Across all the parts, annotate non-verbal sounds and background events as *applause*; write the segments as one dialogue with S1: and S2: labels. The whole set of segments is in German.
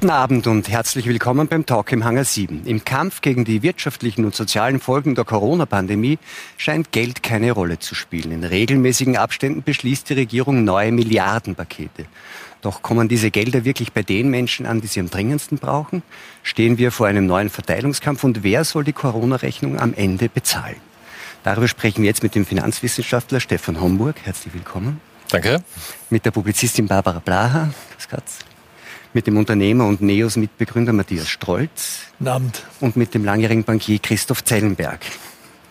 S1: Guten Abend und herzlich willkommen beim Talk im Hangar 7. Im Kampf gegen die wirtschaftlichen und sozialen Folgen der Corona-Pandemie scheint Geld keine Rolle zu spielen. In regelmäßigen Abständen beschließt die Regierung neue Milliardenpakete. Doch kommen diese Gelder wirklich bei den Menschen an, die sie am dringendsten brauchen? Stehen wir vor einem neuen Verteilungskampf und wer soll die Corona-Rechnung am Ende bezahlen? Darüber sprechen wir jetzt mit dem Finanzwissenschaftler Stefan Homburg. Herzlich willkommen.
S2: Danke.
S1: Mit der Publizistin Barbara Blaha. Mit dem Unternehmer und NEOS-Mitbegründer Matthias Strolz.
S3: Guten Abend.
S1: Und mit dem langjährigen Bankier Christoph Zellenberg.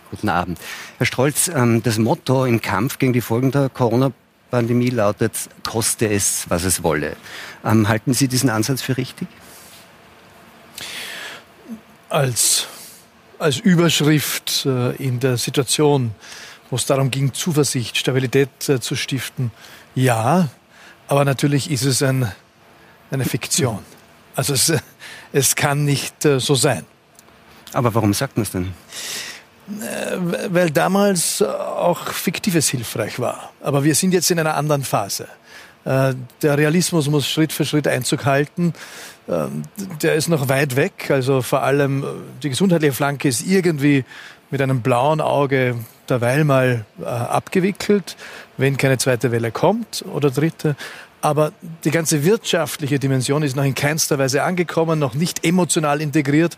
S1: Guten Abend. Herr Strolz, ähm, das Motto im Kampf gegen die Folgen der Corona-Pandemie lautet, koste es, was es wolle. Ähm, halten Sie diesen Ansatz für richtig?
S3: Als, als Überschrift äh, in der Situation, wo es darum ging, Zuversicht, Stabilität äh, zu stiften, ja. Aber natürlich ist es ein eine Fiktion. Also es, es kann nicht äh, so sein.
S1: Aber warum sagt man es denn?
S3: Äh, weil damals auch Fiktives hilfreich war. Aber wir sind jetzt in einer anderen Phase. Äh, der Realismus muss Schritt für Schritt Einzug halten. Ähm, der ist noch weit weg. Also vor allem die gesundheitliche Flanke ist irgendwie mit einem blauen Auge derweil mal abgewickelt, wenn keine zweite Welle kommt oder dritte. Aber die ganze wirtschaftliche Dimension ist noch in keinster Weise angekommen, noch nicht emotional integriert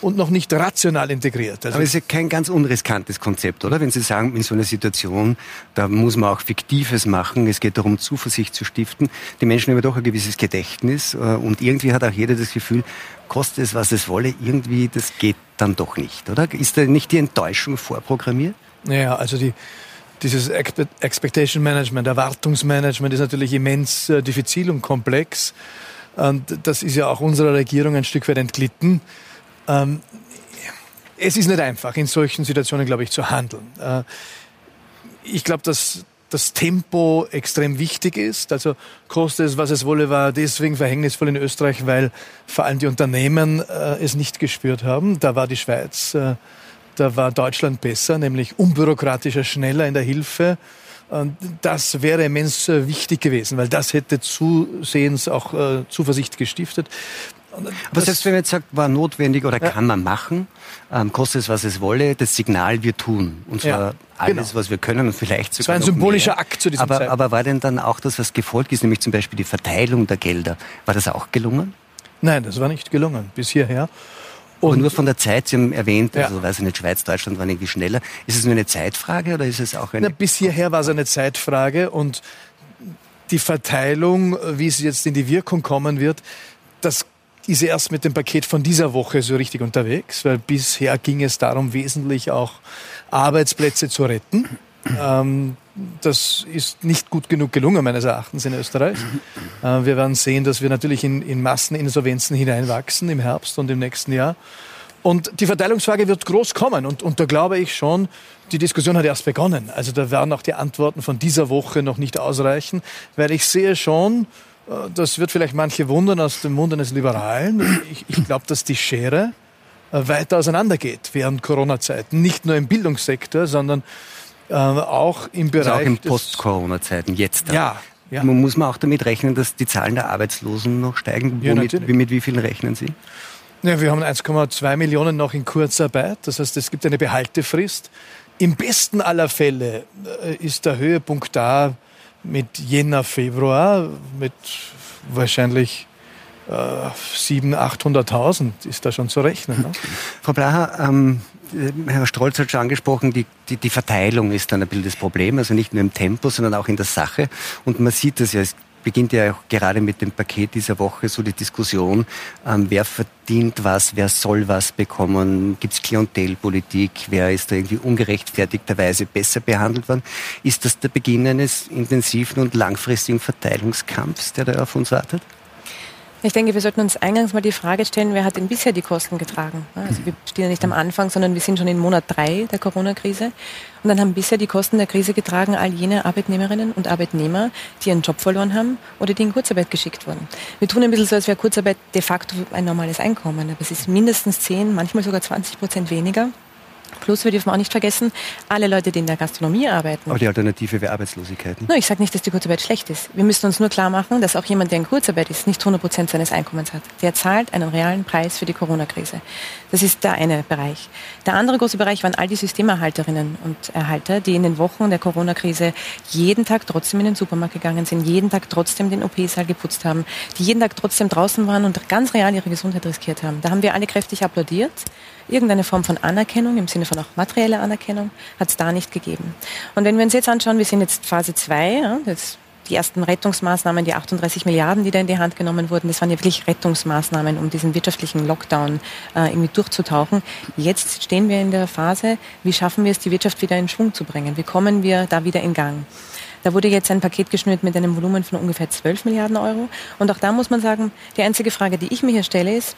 S3: und noch nicht rational integriert.
S1: Also Aber es ist ja kein ganz unriskantes Konzept, oder? Wenn Sie sagen, in so einer Situation, da muss man auch Fiktives machen, es geht darum, Zuversicht zu stiften. Die Menschen haben ja doch ein gewisses Gedächtnis äh, und irgendwie hat auch jeder das Gefühl, kostet es, was es wolle, irgendwie, das geht dann doch nicht, oder? Ist da nicht die Enttäuschung vorprogrammiert?
S3: Ja, also die, dieses Expectation Management, Erwartungsmanagement ist natürlich immens äh, diffizil und komplex. Und das ist ja auch unserer Regierung ein Stück weit entglitten. Ähm, es ist nicht einfach, in solchen Situationen, glaube ich, zu handeln. Äh, ich glaube, dass das Tempo extrem wichtig ist. Also koste es, was es wolle, war deswegen verhängnisvoll in Österreich, weil vor allem die Unternehmen äh, es nicht gespürt haben. Da war die Schweiz äh, da war Deutschland besser, nämlich unbürokratischer, schneller in der Hilfe. Und das wäre immens äh, wichtig gewesen, weil das hätte zusehends auch äh, Zuversicht gestiftet.
S1: Aber selbst wenn man jetzt sagt, war notwendig oder ja. kann man machen, ähm, kostet es, was es wolle, das Signal, wir tun. Und zwar ja, alles, genau. was wir können und vielleicht sogar.
S3: Es war ein symbolischer mehr. Akt zu diesem
S1: aber, Zeitpunkt. Aber war denn dann auch das, was gefolgt ist, nämlich zum Beispiel die Verteilung der Gelder, war das auch gelungen?
S3: Nein, das war nicht gelungen bis hierher.
S1: Und nur von der Zeit, Sie haben erwähnt, ja. also weiß ich nicht, Schweiz, Deutschland waren irgendwie schneller. Ist es nur eine Zeitfrage oder ist es auch eine...
S3: Na, bis hierher war es eine Zeitfrage und die Verteilung, wie es jetzt in die Wirkung kommen wird, das ist erst mit dem Paket von dieser Woche so richtig unterwegs, weil bisher ging es darum, wesentlich auch Arbeitsplätze zu retten. Ähm, das ist nicht gut genug gelungen, meines Erachtens, in Österreich. Äh, wir werden sehen, dass wir natürlich in, in Masseninsolvenzen hineinwachsen im Herbst und im nächsten Jahr. Und die Verteilungsfrage wird groß kommen. Und, und da glaube ich schon, die Diskussion hat erst begonnen. Also da werden auch die Antworten von dieser Woche noch nicht ausreichen, weil ich sehe schon, äh, das wird vielleicht manche wundern aus dem Mund eines Liberalen. Ich, ich glaube, dass die Schere äh, weiter auseinandergeht während Corona-Zeiten. Nicht nur im Bildungssektor, sondern äh, auch im Bereich. Also
S1: auch in Post-Corona-Zeiten, jetzt.
S3: Ja, ja.
S1: Man muss man auch damit rechnen, dass die Zahlen der Arbeitslosen noch steigen. Ja, Womit, mit wie vielen rechnen Sie?
S3: Ja, wir haben 1,2 Millionen noch in Kurzarbeit. Das heißt, es gibt eine Behaltefrist. Im besten aller Fälle äh, ist der Höhepunkt da mit Jänner, Februar, mit wahrscheinlich äh, 700.000, 800.000 ist da schon zu rechnen. Ne?
S1: Frau Blaha, ähm, Herr Strolz hat schon angesprochen, die, die, die Verteilung ist dann ein bisschen das Problem, also nicht nur im Tempo, sondern auch in der Sache. Und man sieht das ja, es beginnt ja auch gerade mit dem Paket dieser Woche so die Diskussion, ähm, wer verdient was, wer soll was bekommen, gibt es Klientelpolitik, wer ist da irgendwie ungerechtfertigterweise besser behandelt worden. Ist das der Beginn eines intensiven und langfristigen Verteilungskampfs, der da auf uns wartet?
S4: Ich denke, wir sollten uns eingangs mal die Frage stellen, wer hat denn bisher die Kosten getragen? Also wir stehen ja nicht am Anfang, sondern wir sind schon in Monat drei der Corona-Krise. Und dann haben bisher die Kosten der Krise getragen all jene Arbeitnehmerinnen und Arbeitnehmer, die ihren Job verloren haben oder die in Kurzarbeit geschickt wurden. Wir tun ein bisschen so, als wäre Kurzarbeit de facto ein normales Einkommen. Aber es ist mindestens 10, manchmal sogar 20 Prozent weniger Plus, wir dürfen auch nicht vergessen, alle Leute, die in der Gastronomie arbeiten.
S1: Aber die Alternative wäre Arbeitslosigkeit.
S4: Ne? No, ich sage nicht, dass die Kurzarbeit schlecht ist. Wir müssen uns nur klar machen, dass auch jemand, der in Kurzarbeit ist, nicht 100 Prozent seines Einkommens hat. Der zahlt einen realen Preis für die Corona-Krise. Das ist der eine Bereich. Der andere große Bereich waren all die Systemerhalterinnen und Erhalter, die in den Wochen der Corona-Krise jeden Tag trotzdem in den Supermarkt gegangen sind, jeden Tag trotzdem den OP-Saal geputzt haben, die jeden Tag trotzdem draußen waren und ganz real ihre Gesundheit riskiert haben. Da haben wir alle kräftig applaudiert. Irgendeine Form von Anerkennung, im Sinne von auch materieller Anerkennung, hat es da nicht gegeben. Und wenn wir uns jetzt anschauen, wir sind jetzt Phase 2, ja, die ersten Rettungsmaßnahmen, die 38 Milliarden, die da in die Hand genommen wurden, das waren ja wirklich Rettungsmaßnahmen, um diesen wirtschaftlichen Lockdown äh, irgendwie durchzutauchen. Jetzt stehen wir in der Phase, wie schaffen wir es, die Wirtschaft wieder in Schwung zu bringen? Wie kommen wir da wieder in Gang? Da wurde jetzt ein Paket geschnürt mit einem Volumen von ungefähr 12 Milliarden Euro. Und auch da muss man sagen, die einzige Frage, die ich mir hier stelle, ist,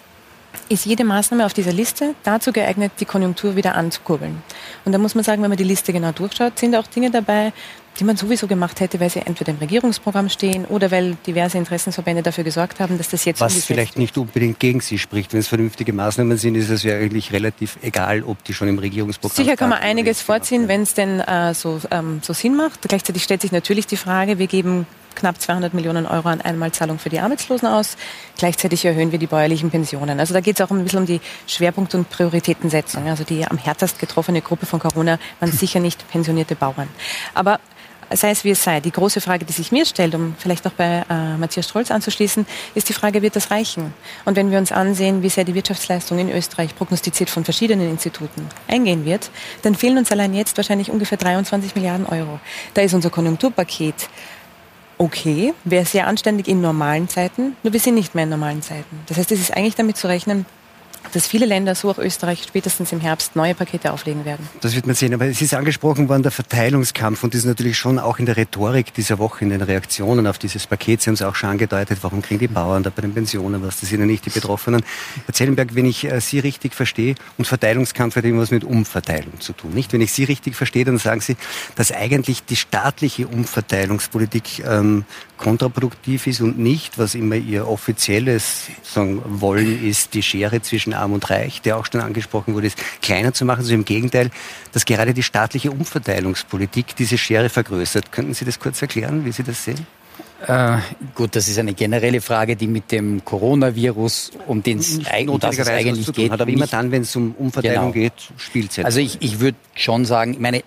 S4: ist jede Maßnahme auf dieser Liste dazu geeignet, die Konjunktur wieder anzukurbeln. Und da muss man sagen, wenn man die Liste genau durchschaut, sind auch Dinge dabei, die man sowieso gemacht hätte, weil sie entweder im Regierungsprogramm stehen oder weil diverse Interessensverbände dafür gesorgt haben, dass das jetzt
S1: Was vielleicht nicht unbedingt gegen sie spricht. Wenn es vernünftige Maßnahmen sind, ist es ja eigentlich relativ egal, ob die schon im Regierungsprogramm
S4: sind. Sicher kann man einiges vorziehen, wenn es denn äh, so, ähm, so Sinn macht. Gleichzeitig stellt sich natürlich die Frage, wir geben knapp 200 Millionen Euro an Einmalzahlung für die Arbeitslosen aus. Gleichzeitig erhöhen wir die bäuerlichen Pensionen. Also da geht es auch ein bisschen um die Schwerpunkt- und Prioritätensetzung. Also die am härtest getroffene Gruppe von Corona waren *laughs* sicher nicht pensionierte Bauern. Aber sei es wie es sei. Die große Frage, die sich mir stellt, um vielleicht auch bei äh, Matthias Strolz anzuschließen, ist die Frage, wird das reichen? Und wenn wir uns ansehen, wie sehr die Wirtschaftsleistung in Österreich prognostiziert von verschiedenen Instituten eingehen wird, dann fehlen uns allein jetzt wahrscheinlich ungefähr 23 Milliarden Euro. Da ist unser Konjunkturpaket okay, wäre sehr anständig in normalen Zeiten, nur wir sind nicht mehr in normalen Zeiten. Das heißt, es ist eigentlich damit zu rechnen, dass viele Länder, so auch Österreich, spätestens im Herbst neue Pakete auflegen werden.
S1: Das wird man sehen. Aber es ist angesprochen worden, der Verteilungskampf. Und das ist natürlich schon auch in der Rhetorik dieser Woche, in den Reaktionen auf dieses Paket. Sie haben es auch schon angedeutet, warum kriegen die Bauern da bei den Pensionen was? Das sind ja nicht die Betroffenen. Herr Zellenberg, wenn ich äh, Sie richtig verstehe, und Verteilungskampf hat irgendwas mit Umverteilung zu tun. Nicht? Wenn ich Sie richtig verstehe, dann sagen Sie, dass eigentlich die staatliche Umverteilungspolitik ähm, kontraproduktiv ist und nicht, was immer Ihr offizielles sagen, Wollen ist, die Schere zwischen Arm und Reich, der auch schon angesprochen wurde, ist kleiner zu machen. Also im Gegenteil, dass gerade die staatliche Umverteilungspolitik diese Schere vergrößert. Könnten Sie das kurz erklären, wie Sie das sehen?
S2: Äh, gut, das ist eine generelle Frage, die mit dem Coronavirus, um den es eigentlich geht.
S1: Hat, aber immer dann, wenn es um Umverteilung genau. geht, spielt es
S2: Also ich, ich würde schon sagen, ich meine,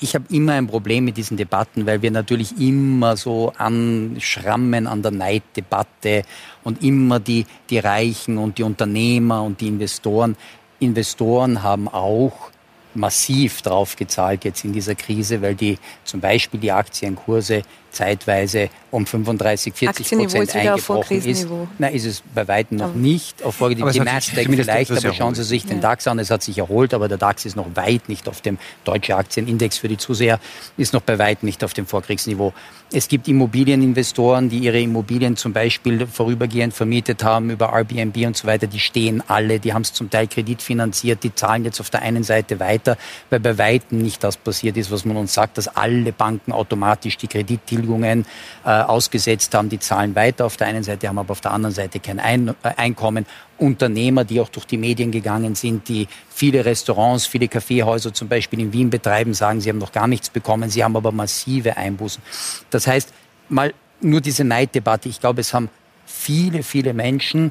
S2: ich habe immer ein Problem mit diesen Debatten, weil wir natürlich immer so anschrammen an der Neiddebatte und immer die, die Reichen und die Unternehmer und die Investoren. Investoren haben auch massiv drauf gezahlt jetzt in dieser Krise, weil die zum Beispiel die Aktienkurse zeitweise um 35, 40 Prozent eingebrochen ist. Na, ist es bei weitem noch nicht. Auf Folge die Nasdaq vielleicht, aber schauen Sie sich den DAX an, es hat sich erholt, aber der DAX ist noch weit nicht auf dem deutschen Aktienindex für die Zuseher, ist noch bei weitem nicht auf dem Vorkriegsniveau. Es gibt Immobilieninvestoren, die ihre Immobilien zum Beispiel vorübergehend vermietet haben über Airbnb und so weiter, die stehen alle, die haben es zum Teil kreditfinanziert, die zahlen jetzt auf der einen Seite weiter, weil bei weitem nicht das passiert ist, was man uns sagt, dass alle Banken automatisch die Kredittilgungen äh, ausgesetzt haben, die zahlen weiter auf der einen Seite, haben aber auf der anderen Seite kein Ein äh, Einkommen. Unternehmer, die auch durch die Medien gegangen sind, die viele Restaurants, viele Kaffeehäuser zum Beispiel in Wien betreiben, sagen, sie haben noch gar nichts bekommen, sie haben aber massive Einbußen. Das heißt, mal nur diese Neiddebatte, ich glaube, es haben viele, viele Menschen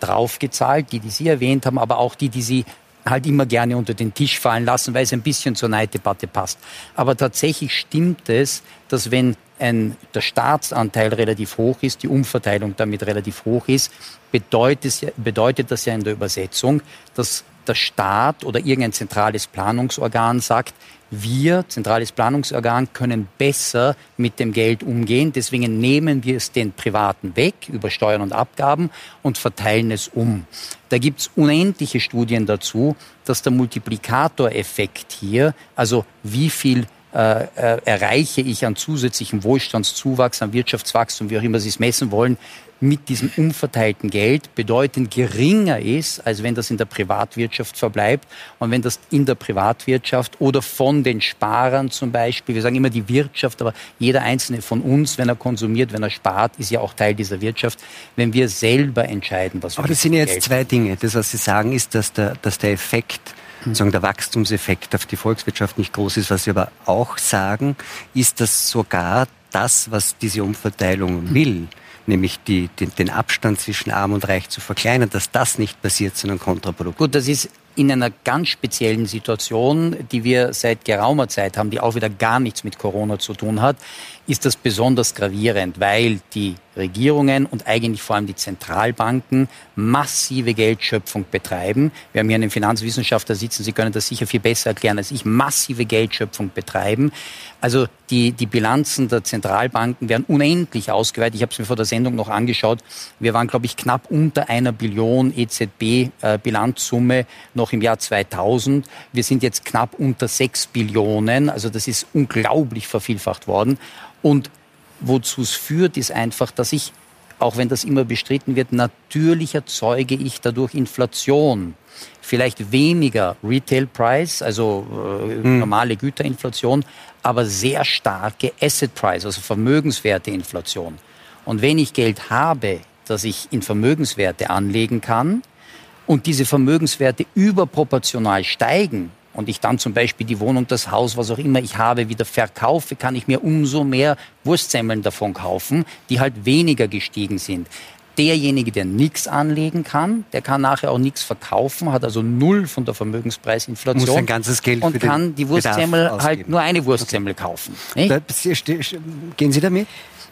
S2: draufgezahlt, die, die Sie erwähnt haben, aber auch die, die Sie halt immer gerne unter den Tisch fallen lassen, weil es ein bisschen zur Neiddebatte passt. Aber tatsächlich stimmt es, dass wenn ein, der Staatsanteil relativ hoch ist, die Umverteilung damit relativ hoch ist, bedeutet, bedeutet das ja in der Übersetzung, dass der Staat oder irgendein zentrales Planungsorgan sagt, wir, zentrales Planungsorgan, können besser mit dem Geld umgehen. Deswegen nehmen wir es den Privaten weg über Steuern und Abgaben und verteilen es um. Da gibt es unendliche Studien dazu, dass der Multiplikatoreffekt hier, also wie viel äh, äh, erreiche ich an zusätzlichem Wohlstandszuwachs, an Wirtschaftswachstum, wie auch immer Sie es messen wollen, mit diesem umverteilten Geld bedeutend geringer ist, als wenn das in der Privatwirtschaft verbleibt. Und wenn das in der Privatwirtschaft oder von den Sparern zum Beispiel, wir sagen immer die Wirtschaft, aber jeder einzelne von uns, wenn er konsumiert, wenn er spart, ist ja auch Teil dieser Wirtschaft, wenn wir selber entscheiden, was wir
S1: Aber das sind ja jetzt Geld zwei Dinge. Das, was Sie sagen, ist, dass der, dass der Effekt sozusagen der Wachstumseffekt auf die Volkswirtschaft nicht groß ist. Was Sie aber auch sagen, ist, dass sogar das, was diese Umverteilung will, nämlich die, den, den Abstand zwischen Arm und Reich zu verkleinern, dass das nicht passiert, sondern kontraproduktiv.
S2: Gut, das ist in einer ganz speziellen Situation, die wir seit geraumer Zeit haben, die auch wieder gar nichts mit Corona zu tun hat, ist das besonders gravierend, weil die Regierungen und eigentlich vor allem die Zentralbanken massive Geldschöpfung betreiben. Wir haben hier einen Finanzwissenschaftler sitzen, Sie können das sicher viel besser erklären als ich, massive Geldschöpfung betreiben. Also die, die Bilanzen der Zentralbanken werden unendlich ausgeweitet. Ich habe es mir vor der Sendung noch angeschaut. Wir waren, glaube ich, knapp unter einer Billion EZB-Bilanzsumme äh, noch im Jahr 2000. Wir sind jetzt knapp unter sechs Billionen. Also das ist unglaublich vervielfacht worden. Und wozu es führt, ist einfach, dass ich, auch wenn das immer bestritten wird, natürlich erzeuge ich dadurch Inflation. Vielleicht weniger Retail Price, also äh, hm. normale Güterinflation, aber sehr starke Asset Price, also Vermögenswerteinflation. Und wenn ich Geld habe, das ich in Vermögenswerte anlegen kann und diese Vermögenswerte überproportional steigen, und ich dann zum Beispiel die Wohnung, das Haus, was auch immer ich habe, wieder verkaufe, kann ich mir umso mehr Wurstsemmeln davon kaufen, die halt weniger gestiegen sind. Derjenige, der nichts anlegen kann, der kann nachher auch nichts verkaufen, hat also null von der Vermögenspreisinflation
S1: Muss sein ganzes Geld
S2: und kann die Wurstsemmel halt nur eine Wurstsemmel kaufen. Nicht?
S1: Gehen Sie damit?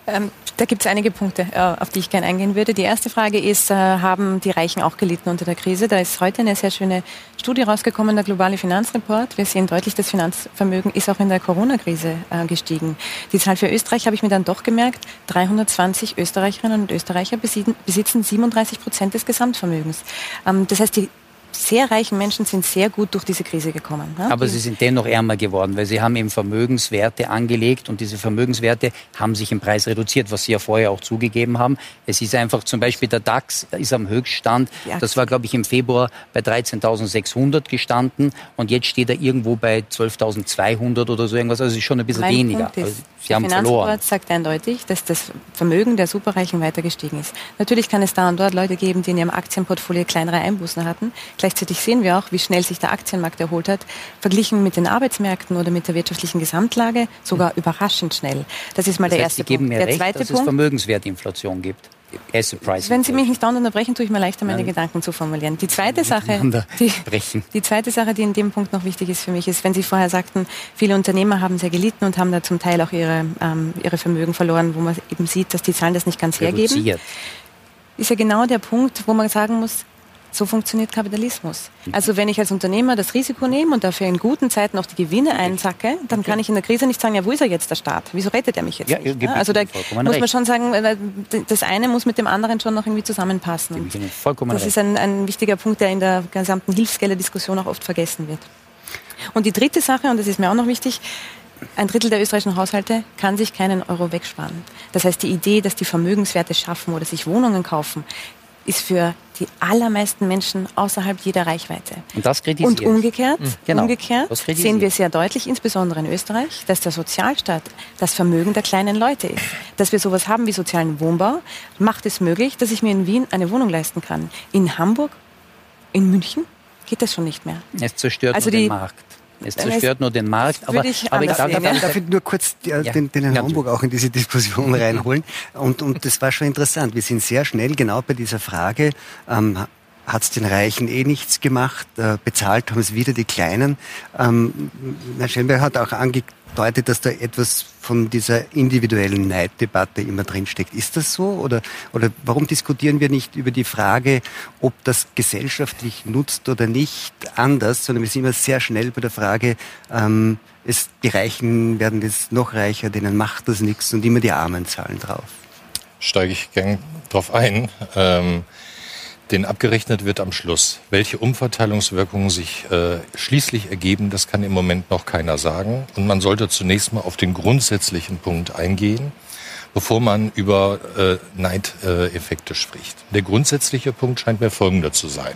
S4: Ähm, da gibt es einige Punkte, äh, auf die ich gerne eingehen würde. Die erste Frage ist, äh, haben die Reichen auch gelitten unter der Krise? Da ist heute eine sehr schöne Studie rausgekommen, der globale Finanzreport. Wir sehen deutlich, das Finanzvermögen ist auch in der Corona-Krise äh, gestiegen. Die Zahl für Österreich habe ich mir dann doch gemerkt, 320 Österreicherinnen und Österreicher besitzen 37 Prozent des Gesamtvermögens. Ähm, das heißt, die sehr reichen Menschen sind sehr gut durch diese Krise gekommen.
S2: Ne? Aber sie sind dennoch ärmer geworden, weil sie haben eben Vermögenswerte angelegt und diese Vermögenswerte haben sich im Preis reduziert, was Sie ja vorher auch zugegeben haben. Es ist einfach zum Beispiel der DAX ist am Höchststand. Das war, glaube ich, im Februar bei 13.600 gestanden und jetzt steht er irgendwo bei 12.200 oder so irgendwas. Also es ist schon ein bisschen mein weniger. Ist, also
S4: Sie haben verloren. sagt eindeutig, dass das Vermögen der Superreichen weiter gestiegen ist. Natürlich kann es da und dort Leute geben, die in ihrem Aktienportfolio kleinere Einbußen hatten. Gleichzeitig sehen wir auch, wie schnell sich der Aktienmarkt erholt hat, verglichen mit den Arbeitsmärkten oder mit der wirtschaftlichen Gesamtlage, sogar hm. überraschend schnell. Das ist mal das der heißt, erste
S2: Sie
S4: Punkt.
S2: Der recht, zweite dass Punkt, es Vermögenswertinflation gibt.
S4: Wenn Sie mich nicht dauernd unterbrechen, tue ich mir leichter, meine Nein. Gedanken zu formulieren. Die zweite Sache, die, die, zweite Sache, die in dem Punkt noch wichtig ist für mich, ist, wenn Sie vorher sagten, viele Unternehmer haben sehr gelitten und haben da zum Teil auch ihre, ähm, ihre Vermögen verloren, wo man eben sieht, dass die Zahlen das nicht ganz Reduziert. hergeben. Ist ja genau der Punkt, wo man sagen muss, so funktioniert Kapitalismus. Also wenn ich als Unternehmer das Risiko nehme und dafür in guten Zeiten auch die Gewinne einsacke, dann kann ich in der Krise nicht sagen, ja, wo ist er jetzt, der Staat? Wieso rettet er mich jetzt ja, nicht? Also da muss man schon sagen, das eine muss mit dem anderen schon noch irgendwie zusammenpassen. das ist ein, ein wichtiger Punkt, der in der gesamten Hilfsgelder-Diskussion auch oft vergessen wird. Und die dritte Sache, und das ist mir auch noch wichtig, ein Drittel der österreichischen Haushalte kann sich keinen Euro wegsparen. Das heißt, die Idee, dass die Vermögenswerte schaffen oder sich Wohnungen kaufen, ist für die allermeisten Menschen außerhalb jeder Reichweite.
S2: Und das kritisiert.
S4: Und umgekehrt, mhm. genau, umgekehrt sehen wir sehr deutlich, insbesondere in Österreich, dass der Sozialstaat das Vermögen der kleinen Leute ist. Dass wir sowas haben wie sozialen Wohnbau, macht es möglich, dass ich mir in Wien eine Wohnung leisten kann. In Hamburg, in München geht das schon nicht mehr.
S2: Es zerstört also die, den Markt. Es zerstört nur den Markt.
S1: Aber, ich aber ich darf, darf, darf ich nur kurz die, ja. den, den Herrn ja. Homburg auch in diese Diskussion reinholen. Und, und das war schon interessant. Wir sind sehr schnell genau bei dieser Frage, ähm, hat es den Reichen eh nichts gemacht, äh, bezahlt haben es wieder die Kleinen. Ähm, Herr Schellenberg hat auch angedeutet, dass da etwas von dieser individuellen Neiddebatte immer drinsteckt. Ist das so? Oder, oder warum diskutieren wir nicht über die Frage, ob das gesellschaftlich nutzt oder nicht anders, sondern wir sind immer sehr schnell bei der Frage, ähm, es, die Reichen werden jetzt noch reicher, denen macht das nichts und immer die Armen zahlen drauf.
S5: Steige ich gern drauf ein. Ähm denn abgerechnet wird am Schluss. Welche Umverteilungswirkungen sich äh, schließlich ergeben, das kann im Moment noch keiner sagen. Und man sollte zunächst mal auf den grundsätzlichen Punkt eingehen, bevor man über äh, Neideffekte spricht. Der grundsätzliche Punkt scheint mir folgender zu sein.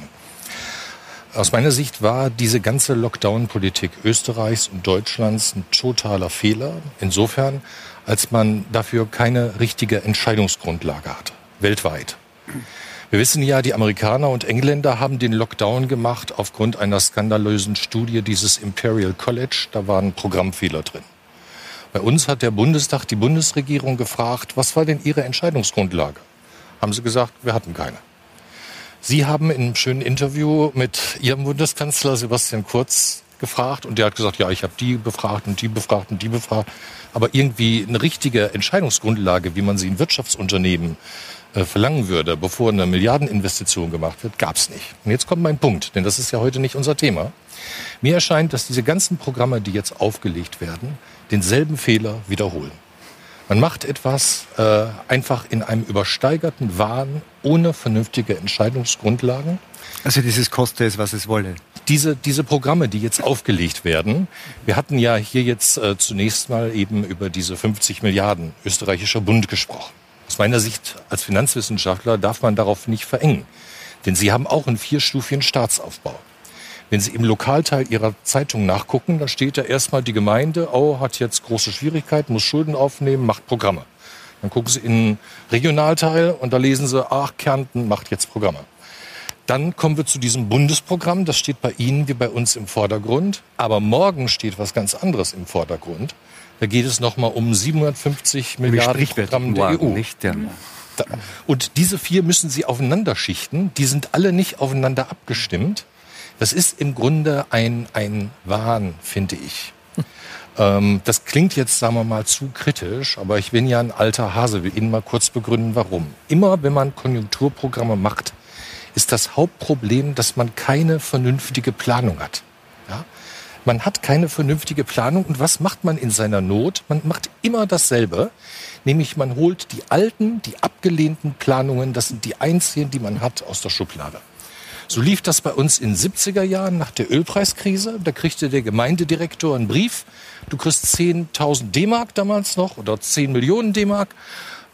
S5: Aus meiner Sicht war diese ganze Lockdown-Politik Österreichs und Deutschlands ein totaler Fehler. Insofern, als man dafür keine richtige Entscheidungsgrundlage hat. Weltweit. Wir wissen ja, die Amerikaner und Engländer haben den Lockdown gemacht aufgrund einer skandalösen Studie dieses Imperial College. Da waren Programmfehler drin. Bei uns hat der Bundestag die Bundesregierung gefragt, was war denn Ihre Entscheidungsgrundlage? Haben sie gesagt, wir hatten keine. Sie haben in einem schönen Interview mit Ihrem Bundeskanzler Sebastian Kurz gefragt und der hat gesagt, ja, ich habe die befragt und die befragt und die befragt. Aber irgendwie eine richtige Entscheidungsgrundlage, wie man sie in Wirtschaftsunternehmen äh, verlangen würde, bevor eine Milliardeninvestition gemacht wird, gab es nicht. Und jetzt kommt mein Punkt, denn das ist ja heute nicht unser Thema. Mir erscheint, dass diese ganzen Programme, die jetzt aufgelegt werden, denselben Fehler wiederholen. Man macht etwas äh, einfach in einem übersteigerten Wahn ohne vernünftige Entscheidungsgrundlagen.
S1: Also dieses koste es, was es wolle.
S5: Diese, diese Programme, die jetzt aufgelegt werden, wir hatten ja hier jetzt äh, zunächst mal eben über diese 50 Milliarden österreichischer Bund gesprochen. Aus meiner Sicht als Finanzwissenschaftler darf man darauf nicht verengen. Denn sie haben auch einen vierstufigen Staatsaufbau. Wenn Sie im Lokalteil Ihrer Zeitung nachgucken, dann steht da erstmal die Gemeinde, oh, hat jetzt große Schwierigkeiten, muss Schulden aufnehmen, macht Programme. Dann gucken Sie in den Regionalteil und da lesen Sie, ach, Kärnten macht jetzt Programme. Dann kommen wir zu diesem Bundesprogramm. Das steht bei Ihnen wie bei uns im Vordergrund. Aber morgen steht was ganz anderes im Vordergrund. Da geht es nochmal um 750 Milliarden Programm der EU. Nicht, ja. Und diese vier müssen Sie aufeinander schichten. Die sind alle nicht aufeinander abgestimmt. Das ist im Grunde ein, ein Wahn, finde ich. *laughs* Ähm, das klingt jetzt, sagen wir mal, zu kritisch, aber ich bin ja ein alter Hase, will Ihnen mal kurz begründen, warum. Immer wenn man Konjunkturprogramme macht, ist das Hauptproblem, dass man keine vernünftige Planung hat. Ja? Man hat keine vernünftige Planung und was macht man in seiner Not? Man macht immer dasselbe, nämlich man holt die alten, die abgelehnten Planungen, das sind die einzigen, die man hat, aus der Schublade. So lief das bei uns in 70er Jahren nach der Ölpreiskrise. Da kriegte der Gemeindedirektor einen Brief. Du kriegst 10.000 D-Mark damals noch oder 10 Millionen D-Mark,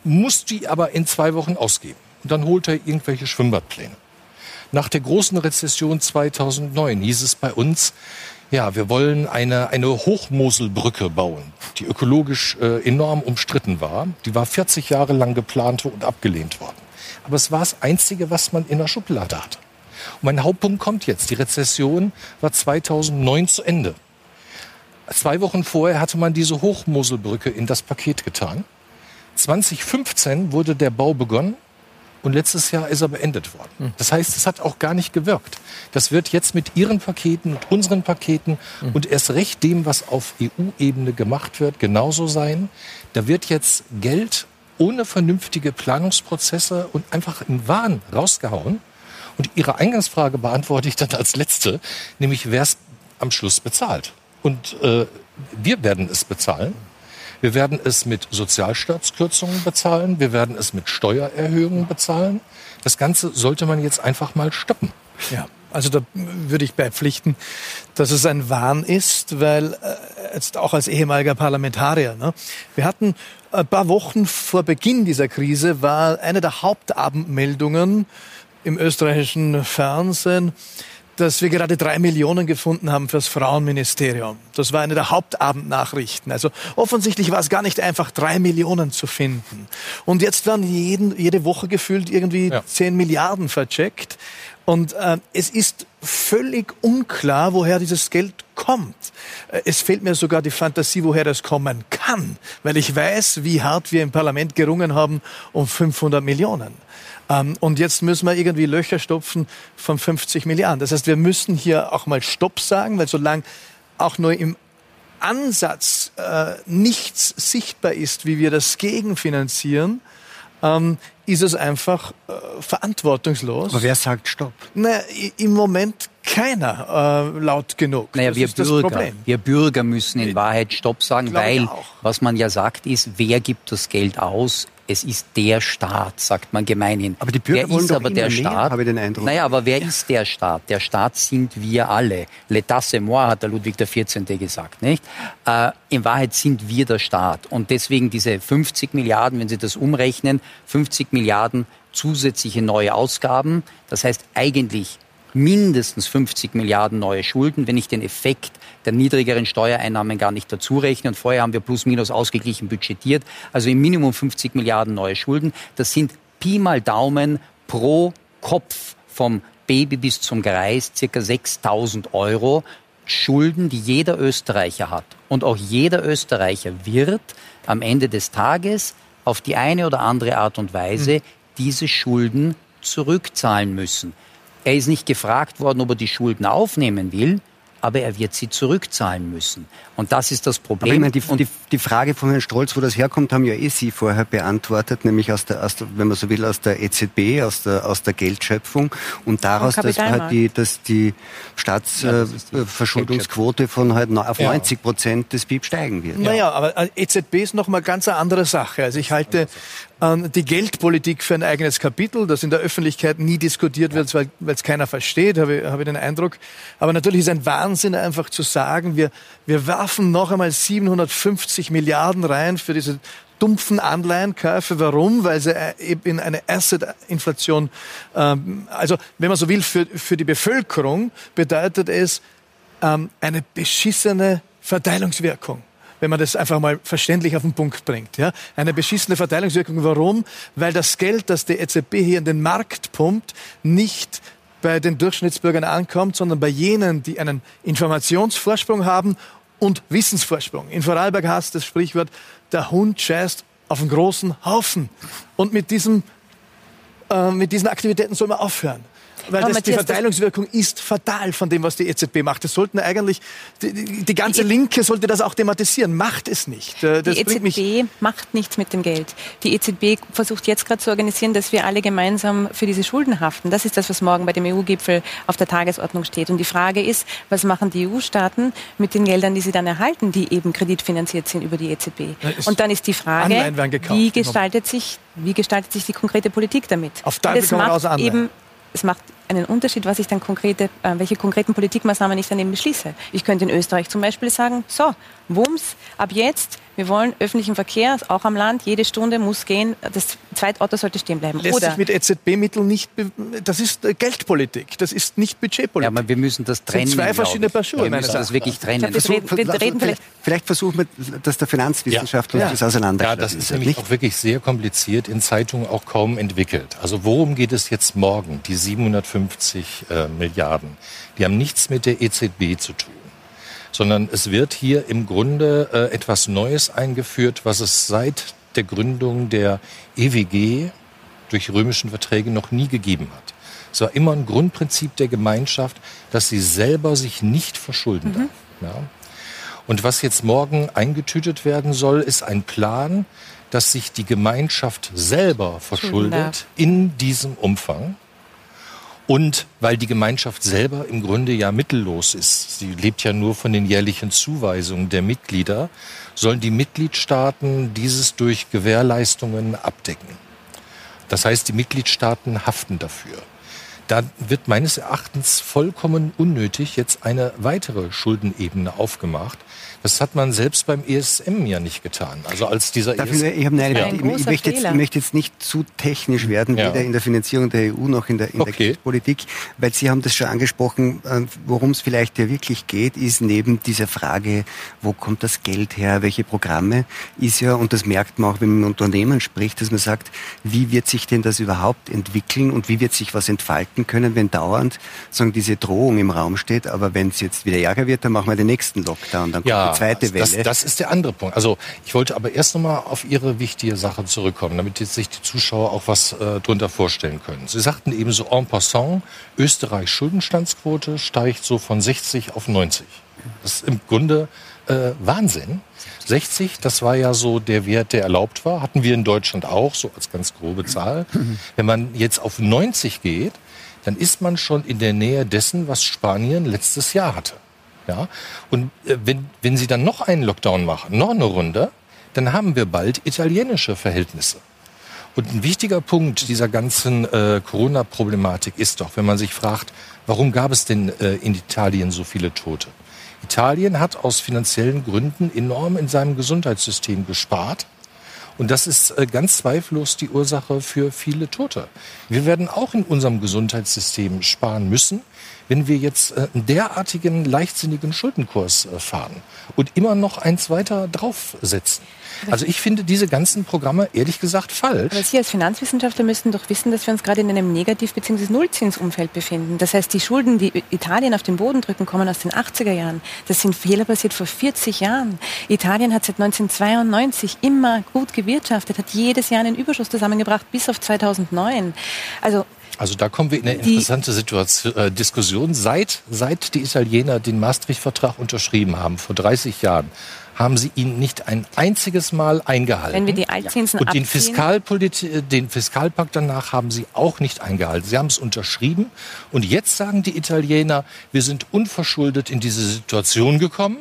S5: musst die aber in zwei Wochen ausgeben. Und dann holt er irgendwelche Schwimmbadpläne. Nach der großen Rezession 2009 hieß es bei uns, ja, wir wollen eine, eine Hochmoselbrücke bauen, die ökologisch äh, enorm umstritten war. Die war 40 Jahre lang geplant und abgelehnt worden. Aber es war das Einzige, was man in der Schublade hatte. Und mein Hauptpunkt kommt jetzt. Die Rezession war 2009 zu Ende. Zwei Wochen vorher hatte man diese Hochmoselbrücke in das Paket getan. 2015 wurde der Bau begonnen und letztes Jahr ist er beendet worden. Hm. Das heißt, es hat auch gar nicht gewirkt. Das wird jetzt mit Ihren Paketen und unseren Paketen mhm. und erst recht dem, was auf EU-Ebene gemacht wird, genauso sein. Da wird jetzt Geld ohne vernünftige Planungsprozesse und einfach im Wahn rausgehauen. Und Ihre Eingangsfrage beantworte ich dann als letzte, nämlich wer es am Schluss bezahlt. Und äh, wir werden es bezahlen. Wir werden es mit Sozialstaatskürzungen bezahlen. Wir werden es mit Steuererhöhungen bezahlen. Das Ganze sollte man jetzt einfach mal stoppen.
S3: Ja. Also da würde ich beipflichten, dass es ein Wahn ist, weil äh, jetzt auch als ehemaliger Parlamentarier, ne, wir hatten ein paar Wochen vor Beginn dieser Krise war eine der Hauptabendmeldungen im österreichischen Fernsehen, dass wir gerade drei Millionen gefunden haben fürs Frauenministerium. Das war eine der Hauptabendnachrichten. Also offensichtlich war es gar nicht einfach, drei Millionen zu finden. Und jetzt werden jeden, jede Woche gefühlt irgendwie ja. zehn Milliarden vercheckt. Und äh, es ist völlig unklar, woher dieses Geld kommt. Äh, es fehlt mir sogar die Fantasie, woher das kommen kann, weil ich weiß, wie hart wir im Parlament gerungen haben um 500 Millionen. Ähm, und jetzt müssen wir irgendwie Löcher stopfen von 50 Milliarden. Das heißt, wir müssen hier auch mal Stopp sagen, weil solange auch nur im Ansatz äh, nichts sichtbar ist, wie wir das gegenfinanzieren, ähm, ist es einfach äh, verantwortungslos.
S1: Aber wer sagt Stopp?
S3: Na, Im Moment keiner äh, laut genug.
S2: Naja, das wir Bürger, wir Bürger müssen in Wahrheit Stopp sagen, weil was man ja sagt ist, wer gibt das Geld aus? Es ist der Staat, sagt man gemeinhin.
S1: Aber die Bürger
S2: wer
S1: wollen
S2: ist
S1: doch
S2: aber der
S1: mehr,
S2: Staat?
S1: habe ich den Eindruck.
S2: Naja, aber wer ist der Staat? Der Staat sind wir alle. L'état c'est moi, hat der Ludwig XIV. gesagt, nicht? Äh, in Wahrheit sind wir der Staat. Und deswegen diese 50 Milliarden, wenn Sie das umrechnen, 50 Milliarden zusätzliche neue Ausgaben. Das heißt eigentlich mindestens 50 Milliarden neue Schulden, wenn ich den Effekt der niedrigeren Steuereinnahmen gar nicht dazu rechne. Und vorher haben wir plus minus ausgeglichen budgetiert. Also im Minimum 50 Milliarden neue Schulden. Das sind Pi mal Daumen pro Kopf vom Baby bis zum Greis circa 6000 Euro Schulden, die jeder Österreicher hat. Und auch jeder Österreicher wird am Ende des Tages auf die eine oder andere Art und Weise mhm. diese Schulden zurückzahlen müssen. Er ist nicht gefragt worden, ob er die Schulden aufnehmen will aber er wird sie zurückzahlen müssen. Und das ist das Problem. Aber ich
S1: meine, die, die, die, Frage von Herrn Strolz, wo das herkommt, haben ja eh Sie vorher beantwortet, nämlich aus der, aus der wenn man so will, aus der EZB, aus der, aus der Geldschöpfung und daraus, dass halt die, dass die Staatsverschuldungsquote ja, von halt auf 90 Prozent des BIP steigen wird.
S3: Naja, aber äh, EZB ist noch mal ganz eine andere Sache. Also ich halte die Geldpolitik für ein eigenes Kapitel, das in der Öffentlichkeit nie diskutiert wird, weil es keiner versteht, habe ich, habe ich den Eindruck. Aber natürlich ist ein Wahnsinn einfach zu sagen, wir, wir werfen noch einmal 750 Milliarden rein für diese dumpfen Anleihenkäufe. Warum? Weil sie äh, eben eine Asset-Inflation, ähm, also wenn man so will, für, für die Bevölkerung bedeutet es ähm, eine beschissene Verteilungswirkung wenn man das einfach mal verständlich auf den Punkt bringt. Ja? Eine beschissene Verteilungswirkung. Warum? Weil das Geld, das die EZB hier in den Markt pumpt, nicht bei den Durchschnittsbürgern ankommt, sondern bei jenen, die einen Informationsvorsprung haben und Wissensvorsprung. In Vorarlberg heißt das Sprichwort, der Hund scheißt auf einen großen Haufen. Und mit, diesem, äh, mit diesen Aktivitäten soll man aufhören. Weil das, die Verteilungswirkung ist fatal von dem, was die EZB macht. Das sollten eigentlich, die, die ganze die Linke sollte das auch thematisieren. Macht es nicht.
S4: Äh, das die EZB macht nichts mit dem Geld. Die EZB versucht jetzt gerade zu organisieren, dass wir alle gemeinsam für diese Schulden haften. Das ist das, was morgen bei dem EU-Gipfel auf der Tagesordnung steht. Und die Frage ist, was machen die EU-Staaten mit den Geldern, die sie dann erhalten, die eben kreditfinanziert sind über die EZB? Und dann ist die Frage, wie gestaltet sich, wie gestaltet sich die konkrete Politik damit?
S3: Auf kommen raus
S4: eben es macht einen Unterschied, was ich dann konkrete, äh, welche konkreten Politikmaßnahmen ich dann eben beschließe. Ich könnte in Österreich zum Beispiel sagen, so, Wumms, ab jetzt, wir wollen öffentlichen Verkehr, auch am Land, jede Stunde muss gehen, das Zweitauto sollte stehen bleiben.
S3: Lässt Oder sich mit EZB-Mitteln nicht, das ist äh, Geldpolitik, das ist nicht Budgetpolitik.
S2: Ja, aber wir müssen das trennen. Das
S3: sind zwei verschiedene Paar Schuhe.
S2: Wir müssen das wirklich trennen.
S1: Glaub, wir reden, wir reden vielleicht, vielleicht, versuchen wir, dass der Finanzwissenschaftler ja. das auseinander
S5: Ja, das ist nämlich auch wirklich sehr kompliziert, in Zeitungen auch kaum entwickelt. Also worum geht es jetzt morgen, die 750 äh, Milliarden? Die haben nichts mit der EZB zu tun sondern es wird hier im Grunde äh, etwas Neues eingeführt, was es seit der Gründung der EWG durch römischen Verträge noch nie gegeben hat. Es war immer ein Grundprinzip der Gemeinschaft, dass sie selber sich nicht verschulden mhm. darf. Ja. Und was jetzt morgen eingetütet werden soll, ist ein Plan, dass sich die Gemeinschaft selber verschuldet in diesem Umfang. Und weil die Gemeinschaft selber im Grunde ja mittellos ist, sie lebt ja nur von den jährlichen Zuweisungen der Mitglieder, sollen die Mitgliedstaaten dieses durch Gewährleistungen abdecken. Das heißt, die Mitgliedstaaten haften dafür. Da wird meines Erachtens vollkommen unnötig jetzt eine weitere Schuldenebene aufgemacht, das hat man selbst beim ESM ja nicht getan. Also als dieser
S1: Darf ESM. Ich, ich, eine, ja. ich, ich, möchte jetzt, ich, möchte jetzt, nicht zu technisch werden, ja. weder in der Finanzierung der EU noch in der, in okay. der Geldpolitik, weil Sie haben das schon angesprochen, äh, worum es vielleicht ja wirklich geht, ist neben dieser Frage, wo kommt das Geld her, welche Programme, ist ja, und das merkt man auch, wenn man mit Unternehmen spricht, dass man sagt, wie wird sich denn das überhaupt entwickeln und wie wird sich was entfalten können, wenn dauernd sagen, diese Drohung im Raum steht, aber wenn es jetzt wieder Ärger wird, dann machen wir den nächsten Lockdown. Dann
S5: ja, zweite Welle. Das, das, ist der andere Punkt. Also ich wollte aber erst nochmal auf Ihre wichtige Sache zurückkommen, damit jetzt sich die Zuschauer auch was äh, drunter vorstellen können. Sie sagten eben so en passant, Österreichs Schuldenstandsquote steigt so von 60 auf 90. Das ist im Grunde äh, Wahnsinn. 60, das war ja so der Wert, der erlaubt war. Hatten wir in Deutschland auch, so als ganz grobe Zahl. Wenn man jetzt auf 90 geht, dann ist man schon in der Nähe dessen, was Spanien letztes Jahr hatte. Ja? Und äh, wenn, wenn Sie dann noch einen Lockdown machen, noch eine Runde, dann haben wir bald italienische Verhältnisse. Und ein wichtiger Punkt dieser ganzen äh, Corona-Problematik ist doch, wenn man sich fragt, warum gab es denn äh, in Italien so viele Tote? Italien hat aus finanziellen Gründen enorm in seinem Gesundheitssystem gespart. Und das ist äh, ganz zweifellos die Ursache für viele Tote. Wir werden auch in unserem Gesundheitssystem sparen müssen. Wenn wir jetzt äh, einen derartigen leichtsinnigen Schuldenkurs äh, fahren und immer noch eins weiter draufsetzen. Also ich finde diese ganzen Programme ehrlich gesagt falsch.
S4: Aber Sie als Finanzwissenschaftler müssten doch wissen, dass wir uns gerade in einem Negativ- bzw. Nullzinsumfeld befinden. Das heißt, die Schulden, die Italien auf den Boden drücken, kommen aus den 80er Jahren. Das sind Fehler passiert vor 40 Jahren. Italien hat seit 1992 immer gut gewirtschaftet, hat jedes Jahr einen Überschuss zusammengebracht bis auf 2009. Also
S5: also da kommen wir in eine interessante Situation, äh, Diskussion. Seit, seit die Italiener den Maastricht-Vertrag unterschrieben haben, vor 30 Jahren, haben sie ihn nicht ein einziges Mal eingehalten.
S4: Wenn wir die Altzinsen
S5: Und den, Fiskalpolitik, den Fiskalpakt danach haben sie auch nicht eingehalten. Sie haben es unterschrieben. Und jetzt sagen die Italiener, wir sind unverschuldet in diese Situation gekommen.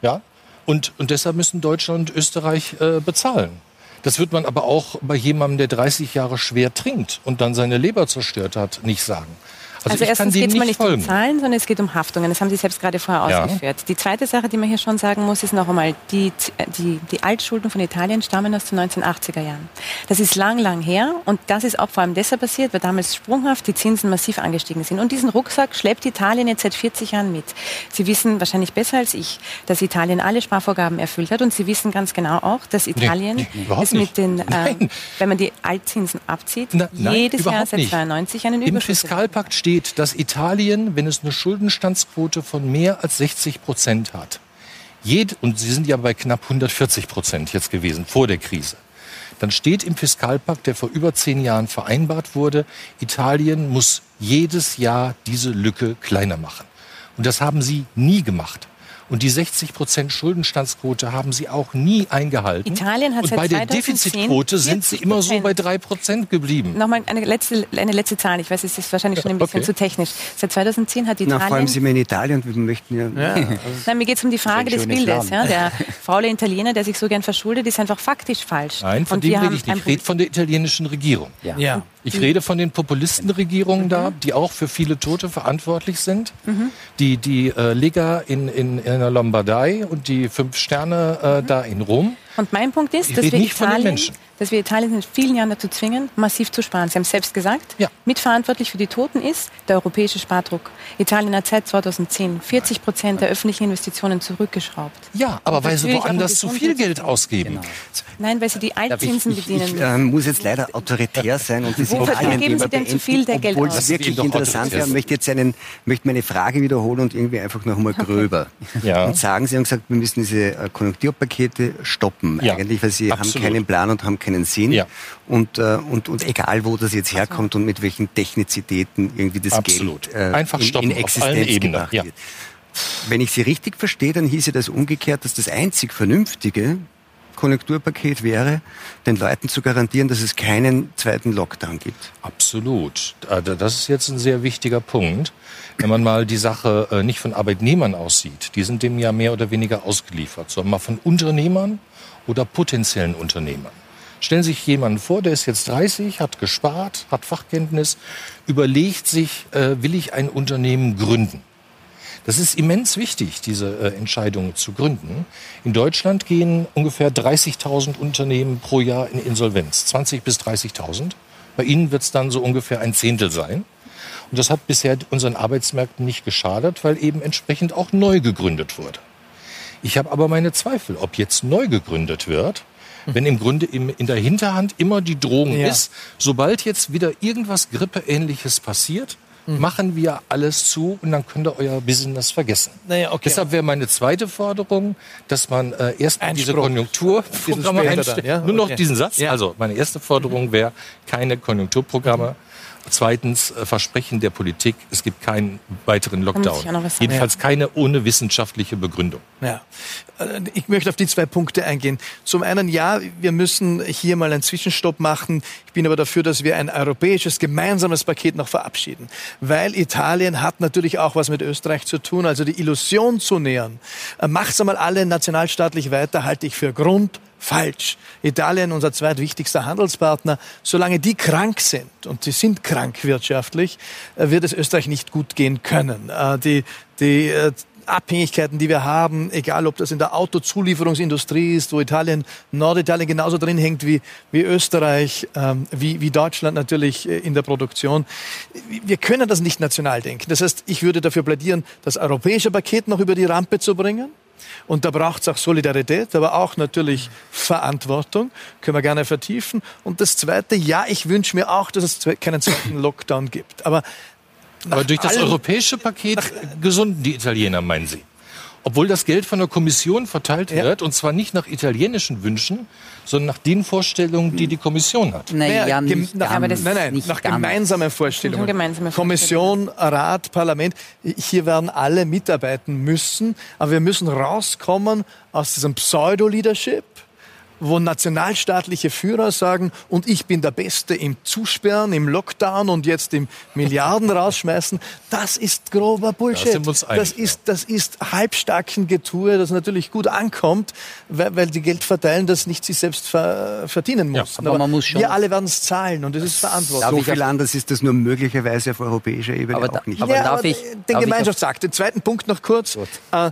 S5: Ja? Und, und deshalb müssen Deutschland und Österreich äh, bezahlen. Das wird man aber auch bei jemandem, der 30 Jahre schwer trinkt und dann seine Leber zerstört hat, nicht sagen.
S4: Also, also erstens geht es mal nicht folgen. um Zahlen, sondern es geht um Haftungen. Das haben Sie selbst gerade vorher ja. ausgeführt. Die zweite Sache, die man hier schon sagen muss, ist noch einmal, die, die, die Altschulden von Italien stammen aus den 1980er Jahren. Das ist lang, lang her und das ist auch vor allem deshalb passiert, weil damals sprunghaft die Zinsen massiv angestiegen sind. Und diesen Rucksack schleppt Italien jetzt seit 40 Jahren mit. Sie wissen wahrscheinlich besser als ich, dass Italien alle Sparvorgaben erfüllt hat und Sie wissen ganz genau auch, dass Italien nee, nee, es mit den, äh, wenn man die Altzinsen abzieht, Na, nein, jedes Jahr seit 92 einen Überschuss
S5: Im Fiskalpakt steht, steht, dass Italien, wenn es eine Schuldenstandsquote von mehr als 60 Prozent hat, jed, und sie sind ja bei knapp 140 Prozent jetzt gewesen vor der Krise, dann steht im Fiskalpakt, der vor über zehn Jahren vereinbart wurde, Italien muss jedes Jahr diese Lücke kleiner machen. Und das haben sie nie gemacht. Und die 60 Prozent Schuldenstandsquote haben sie auch nie eingehalten.
S4: Italien hat
S5: Und bei der Defizitquote sind sie immer so bei drei Prozent geblieben.
S4: Nochmal eine letzte, eine letzte Zahl. Ich weiß, es ist wahrscheinlich schon ein bisschen okay. zu technisch. Seit 2010 hat Italien...
S1: Na, vor allem sind wir in Italien und wir möchten ja... ja *laughs*
S4: also Nein, mir geht es um die Frage des Bildes. Ja, der *laughs* faule Italiener, der sich so gern verschuldet, ist einfach faktisch falsch.
S5: Nein, von und dem rede ich nicht. Ich rede von der italienischen Regierung.
S3: Ja. ja.
S5: Ich rede von den Populistenregierungen mhm. da, die auch für viele Tote verantwortlich sind. Mhm. Die, die äh, Lega in, in, in der Lombardei und die Fünf Sterne äh, mhm. da in Rom.
S4: Und mein Punkt ist, dass wir Italien dass wir Italien in vielen Jahren dazu zwingen, massiv zu sparen. Sie haben es selbst gesagt, ja. mitverantwortlich für die Toten ist der europäische Spardruck. Italien hat seit 2010 40 Prozent der öffentlichen Investitionen zurückgeschraubt.
S5: Ja, aber weil sie woanders zu viel Geld ausgeben. Genau.
S4: Nein, weil sie die Altzinsen
S1: ich,
S4: bedienen.
S1: Ich, ich äh, muss jetzt leider autoritär sein und das
S4: Italien geben Sie denn zu viel der Geld
S1: Obwohl es wirklich interessant wäre, möchte jetzt einen, möchte meine Frage wiederholen und irgendwie einfach noch einmal gröber. Okay. *laughs* Ja. Und sagen, Sie haben gesagt, wir müssen diese äh, Konjunkturpakete stoppen. Ja. Eigentlich, weil Sie Absolut. haben keinen Plan und haben keinen keinen Sinn. Ja. Und, äh, und, und egal, wo das jetzt herkommt und mit welchen Technizitäten irgendwie das
S5: Absolut.
S1: Geld
S5: äh, Einfach stoppen,
S1: in, in Existenz gebracht ja. wird. Wenn ich Sie richtig verstehe, dann hieße das umgekehrt, dass das einzig Vernünftige Konjunkturpaket wäre, den Leuten zu garantieren, dass es keinen zweiten Lockdown gibt.
S5: Absolut. Äh, das ist jetzt ein sehr wichtiger Punkt. Wenn man mal die Sache äh, nicht von Arbeitnehmern aussieht, die sind dem ja mehr oder weniger ausgeliefert, sondern mal von Unternehmern oder potenziellen Unternehmern. Stellen Sie sich jemanden vor, der ist jetzt 30, hat gespart, hat Fachkenntnis, überlegt sich, äh, will ich ein Unternehmen gründen? Das ist immens wichtig, diese äh, Entscheidung zu gründen. In Deutschland gehen ungefähr 30.000 Unternehmen pro Jahr in Insolvenz, 20 bis 30.000. Bei Ihnen wird es dann so ungefähr ein Zehntel sein. Und das hat bisher unseren Arbeitsmärkten nicht geschadet, weil eben entsprechend auch neu gegründet wurde. Ich habe aber meine Zweifel, ob jetzt neu gegründet wird, wenn im Grunde im, in der Hinterhand immer die Drohung ja. ist, sobald jetzt wieder irgendwas Grippeähnliches passiert, mhm. machen wir alles zu und dann könnt ihr euer Business vergessen. Naja, okay. Deshalb wäre meine zweite Forderung, dass man äh, erst diese Konjunkturprogramme einstellt. Ja? Nur noch okay. diesen Satz. Ja. Also meine erste Forderung wäre keine Konjunkturprogramme. Mhm Zweitens äh, Versprechen der Politik, es gibt keinen weiteren Lockdown. Jedenfalls keine ohne wissenschaftliche Begründung.
S3: Ja. Äh, ich möchte auf die zwei Punkte eingehen. Zum einen, ja, wir müssen hier mal einen Zwischenstopp machen. Ich bin aber dafür, dass wir ein europäisches gemeinsames Paket noch verabschieden. Weil Italien hat natürlich auch was mit Österreich zu tun. Also die Illusion zu nähern, äh, macht's einmal alle nationalstaatlich weiter, halte ich für Grund falsch. Italien, unser zweitwichtigster Handelspartner, solange die krank sind, und sie sind krank wirtschaftlich, äh, wird es Österreich nicht gut gehen können. Äh, die, die, äh, Abhängigkeiten, die wir haben, egal ob das in der Autozulieferungsindustrie ist, wo Italien, Norditalien genauso drin hängt wie, wie Österreich, ähm, wie, wie Deutschland natürlich äh, in der Produktion. Wir können das nicht national denken. Das heißt, ich würde dafür plädieren, das europäische Paket noch über die Rampe zu bringen. Und da braucht es auch Solidarität, aber auch natürlich Verantwortung. Können wir gerne vertiefen. Und das Zweite, ja, ich wünsche mir auch, dass es keinen zweiten Lockdown gibt. Aber
S5: aber durch das europäische Paket gesunden die Italiener, meinen Sie? Obwohl das Geld von der Kommission verteilt ja. wird, und zwar nicht nach italienischen Wünschen, sondern nach den Vorstellungen, die die Kommission hat.
S3: Naja, naja nicht nach, ganz, nein, nein, nicht nach gemeinsamen Vorstellungen. Gemeinsame Kommission, Rat, Parlament. Hier werden alle mitarbeiten müssen, aber wir müssen rauskommen aus diesem Pseudo-Leadership wo nationalstaatliche Führer sagen, und ich bin der Beste im Zusperren, im Lockdown und jetzt im *laughs* Milliarden rausschmeißen, das ist grober Bullshit. Da das ist, das ist halbstarken Getue, das natürlich gut ankommt, weil, weil die Geld verteilen, das nicht sich selbst ver, verdienen muss. Ja, aber, aber, man muss schon wir alle werden es zahlen und es ist Verantwortung.
S1: So viel anders ist das nur möglicherweise auf europäischer Ebene aber auch nicht.
S3: Aber ja, darf aber ich, den Gemeinschaftsakt, den zweiten Punkt noch kurz, äh,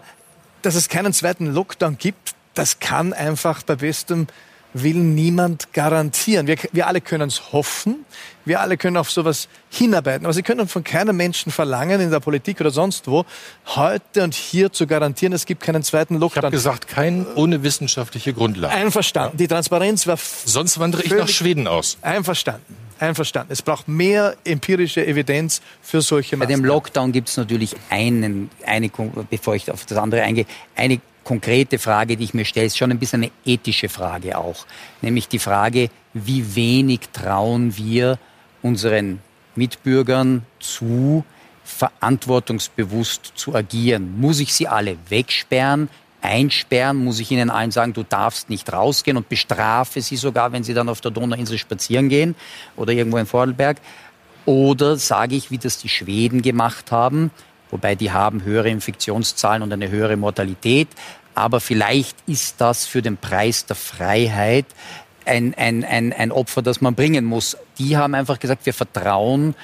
S3: dass es keinen zweiten Lockdown gibt, das kann einfach bei bestem Willen niemand garantieren. Wir, wir alle können es hoffen, wir alle können auf sowas hinarbeiten, aber Sie können von keinem Menschen verlangen, in der Politik oder sonst wo, heute und hier zu garantieren, es gibt keinen zweiten Lockdown. Ich
S5: habe gesagt, kein ohne wissenschaftliche Grundlage.
S3: Einverstanden. Die Transparenz war...
S5: Sonst wandere ich nach Schweden aus.
S3: Einverstanden. Einverstanden. Es braucht mehr empirische Evidenz für solche
S2: Maßnahmen. Bei dem Lockdown gibt es natürlich einen, eine, bevor ich auf das andere eingehe, eine konkrete Frage, die ich mir stelle, ist schon ein bisschen eine ethische Frage auch. Nämlich die Frage, wie wenig trauen wir unseren Mitbürgern zu, verantwortungsbewusst zu agieren. Muss ich sie alle wegsperren, einsperren? Muss ich ihnen allen sagen, du darfst nicht rausgehen und bestrafe sie sogar, wenn sie dann auf der Donauinsel spazieren gehen oder irgendwo in Vorarlberg? Oder sage ich, wie das die Schweden gemacht haben, wobei die haben höhere Infektionszahlen und eine höhere Mortalität. Aber vielleicht ist das für den Preis der Freiheit ein, ein, ein, ein Opfer, das man bringen muss. Die haben einfach gesagt, wir vertrauen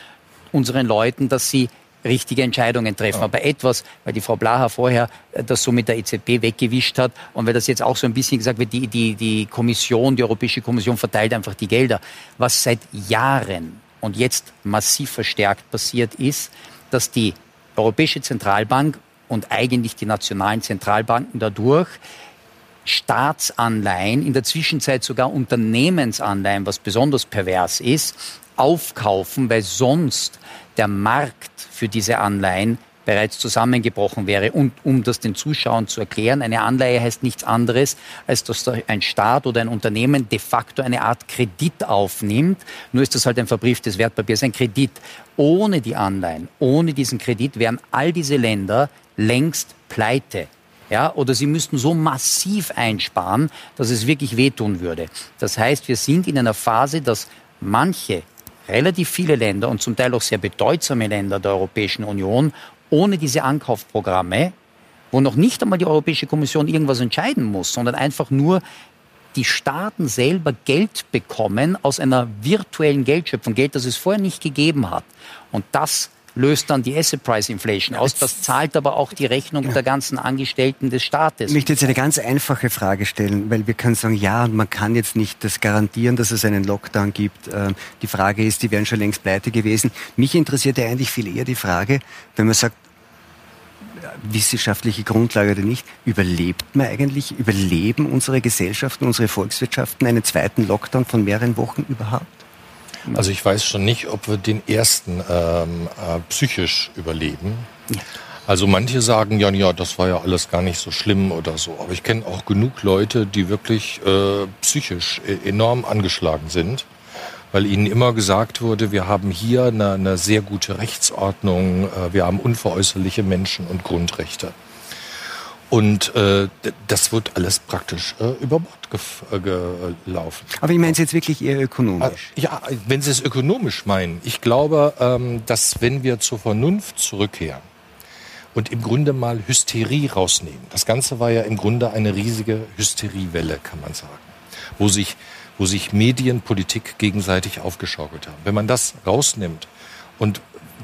S2: unseren Leuten, dass sie richtige Entscheidungen treffen. Ja. Aber etwas, weil die Frau Blaha vorher das so mit der EZB weggewischt hat und weil das jetzt auch so ein bisschen gesagt wird, die, die, die Kommission, die Europäische Kommission verteilt einfach die Gelder. Was seit Jahren und jetzt massiv verstärkt passiert ist, dass die Europäische Zentralbank und eigentlich die nationalen Zentralbanken dadurch Staatsanleihen, in der Zwischenzeit sogar Unternehmensanleihen, was besonders pervers ist, aufkaufen, weil sonst der Markt für diese Anleihen bereits zusammengebrochen wäre. Und um das den Zuschauern zu erklären, eine Anleihe heißt nichts anderes, als dass ein Staat oder ein Unternehmen de facto eine Art Kredit aufnimmt. Nur ist das halt ein verbrieftes Wertpapier, ist ein Kredit. Ohne die Anleihen, ohne diesen Kredit wären all diese Länder längst pleite. Ja, oder sie müssten so massiv einsparen, dass es wirklich wehtun würde. Das heißt, wir sind in einer Phase, dass manche relativ viele Länder und zum Teil auch sehr bedeutsame Länder der Europäischen Union ohne diese Ankaufprogramme, wo noch nicht einmal die Europäische Kommission irgendwas entscheiden muss, sondern einfach nur die Staaten selber Geld bekommen aus einer virtuellen Geldschöpfung, Geld, das es vorher nicht gegeben hat. Und das löst dann die Asset Price Inflation aus. Das zahlt aber auch die Rechnung der ganzen Angestellten des Staates.
S1: Ich möchte jetzt eine ganz einfache Frage stellen, weil wir können sagen, ja, man kann jetzt nicht das garantieren, dass es einen Lockdown gibt. Ähm, die Frage ist, die wären schon längst pleite gewesen. Mich interessiert ja eigentlich viel eher die Frage, wenn man sagt, wissenschaftliche Grundlage oder nicht, überlebt man eigentlich, überleben unsere Gesellschaften, unsere Volkswirtschaften einen zweiten Lockdown von mehreren Wochen überhaupt?
S5: Also ich weiß schon nicht, ob wir den ersten ähm, äh, psychisch überleben. Also manche sagen ja, ja, das war ja alles gar nicht so schlimm oder so. Aber ich kenne auch genug Leute, die wirklich äh, psychisch e-, enorm angeschlagen sind, weil ihnen immer gesagt wurde, wir haben hier eine, eine sehr gute Rechtsordnung, äh, wir haben unveräußerliche Menschen und Grundrechte. Und äh, das wird alles praktisch äh, über Bord äh, gelaufen.
S1: Aber ich meine es jetzt wirklich eher ökonomisch.
S5: Äh, ja, wenn Sie es ökonomisch meinen. Ich glaube, ähm, dass wenn wir zur Vernunft zurückkehren und im Grunde mal Hysterie rausnehmen. Das Ganze war ja im Grunde eine riesige Hysteriewelle, kann man sagen. Wo sich, wo sich Medien, Politik gegenseitig aufgeschaukelt haben. Wenn man das rausnimmt und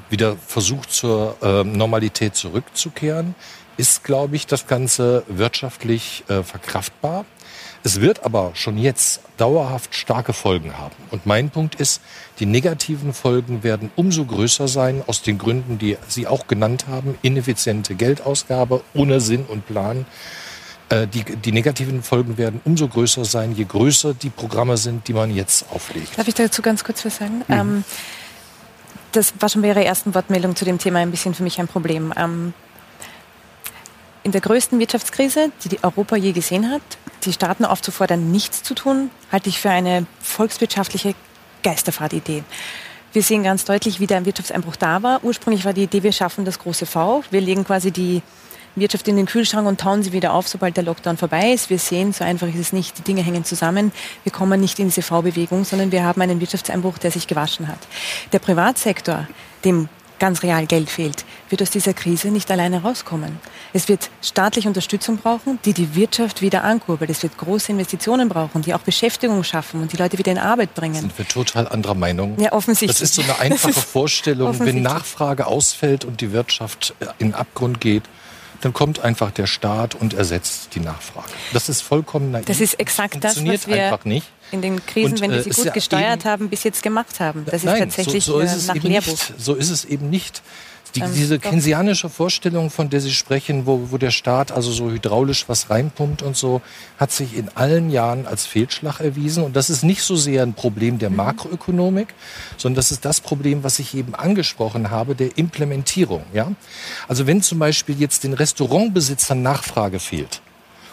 S5: wieder versucht zur äh, Normalität zurückzukehren, ist, glaube ich, das Ganze wirtschaftlich äh, verkraftbar. Es wird aber schon jetzt dauerhaft starke Folgen haben. Und mein Punkt ist, die negativen Folgen werden umso größer sein, aus den Gründen, die Sie auch genannt haben. Ineffiziente Geldausgabe ohne Sinn und Plan. Äh, die, die negativen Folgen werden umso größer sein, je größer die Programme sind, die man jetzt auflegt.
S4: Darf ich dazu ganz kurz was sagen? Mhm. Ähm, das war schon bei Ihrer ersten Wortmeldung zu dem Thema ein bisschen für mich ein Problem. Ähm, in der größten Wirtschaftskrise, die, die Europa je gesehen hat, die Staaten aufzufordern, nichts zu tun, halte ich für eine volkswirtschaftliche Geisterfahrtidee. Wir sehen ganz deutlich, wie der Wirtschaftseinbruch da war. Ursprünglich war die Idee, wir schaffen das große V. Wir legen quasi die Wirtschaft in den Kühlschrank und tauen sie wieder auf, sobald der Lockdown vorbei ist. Wir sehen, so einfach ist es nicht, die Dinge hängen zusammen. Wir kommen nicht in diese V-Bewegung, sondern wir haben einen Wirtschaftseinbruch, der sich gewaschen hat. Der Privatsektor, dem ganz real Geld fehlt, wird aus dieser Krise nicht alleine rauskommen. Es wird staatliche Unterstützung brauchen, die die Wirtschaft wieder ankurbelt. Es wird große Investitionen brauchen, die auch Beschäftigung schaffen und die Leute wieder in Arbeit bringen.
S5: Sind wir total anderer Meinung?
S4: Ja, offensichtlich.
S5: Das ist so eine einfache *laughs* Vorstellung, wenn Nachfrage ausfällt und die Wirtschaft in den Abgrund geht dann kommt einfach der Staat und ersetzt die Nachfrage. Das ist vollkommen naiv.
S4: Das ist exakt das, was wir in den Krisen, und, wenn wir sie äh, gut ja gesteuert haben, bis jetzt gemacht haben. Das
S5: nein,
S4: ist tatsächlich
S5: so, so ist äh, nach Lehrbuch. Nicht. So ist es eben nicht. Die, ähm, diese keynesianische Vorstellung, von der Sie sprechen, wo, wo der Staat also so hydraulisch was reinpumpt und so, hat sich in allen Jahren als Fehlschlag erwiesen. Und das ist nicht so sehr ein Problem der mhm. Makroökonomik, sondern das ist das Problem, was ich eben angesprochen habe, der Implementierung. Ja? Also wenn zum Beispiel jetzt den Restaurantbesitzern Nachfrage fehlt,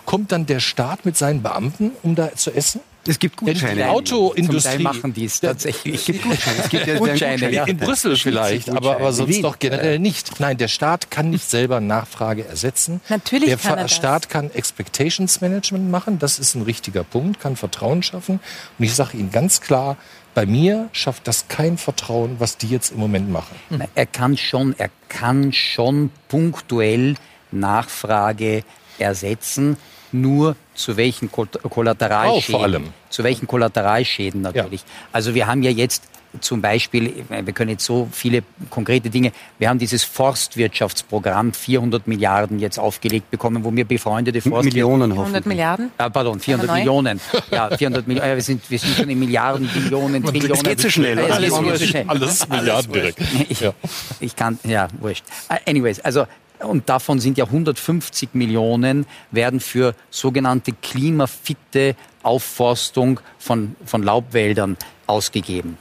S5: kommt dann der Staat mit seinen Beamten, um da zu essen?
S1: Es gibt Gutscheine.
S5: Die Autoindustrie
S2: machen dies tatsächlich.
S5: Es gibt Gutscheine. Es gibt ja Gutscheine. Ja. In Brüssel vielleicht, aber, aber sonst doch generell nicht. Nein, der Staat kann nicht selber Nachfrage ersetzen.
S4: Natürlich
S5: der
S4: kann er
S5: das. Staat kann Expectations Management machen. Das ist ein richtiger Punkt, kann Vertrauen schaffen. Und ich sage Ihnen ganz klar, bei mir schafft das kein Vertrauen, was die jetzt im Moment machen.
S2: Er kann schon, er kann schon punktuell Nachfrage ersetzen nur zu welchen Kollateralschäden.
S5: Auch vor allem.
S2: Zu welchen Kollateralschäden natürlich. Ja. Also wir haben ja jetzt zum Beispiel, wir können jetzt so viele konkrete Dinge, wir haben dieses Forstwirtschaftsprogramm 400 Milliarden jetzt aufgelegt bekommen, wo wir befreundete
S1: Forst Millionen
S4: 400 Milliarden?
S2: Ah, pardon, 400 Millionen. *laughs* Ja, 400 Millionen. wir, sind, wir sind schon in Milliarden, Billionen, Trillionen. Das
S5: geht so schnell. Alles, alles, *laughs* alles Milliarden direkt.
S2: Ich, ich kann, ja, wurscht. Ah, anyways, also und davon sind ja 150 Millionen werden für sogenannte klimafitte Aufforstung von, von Laubwäldern ausgegeben.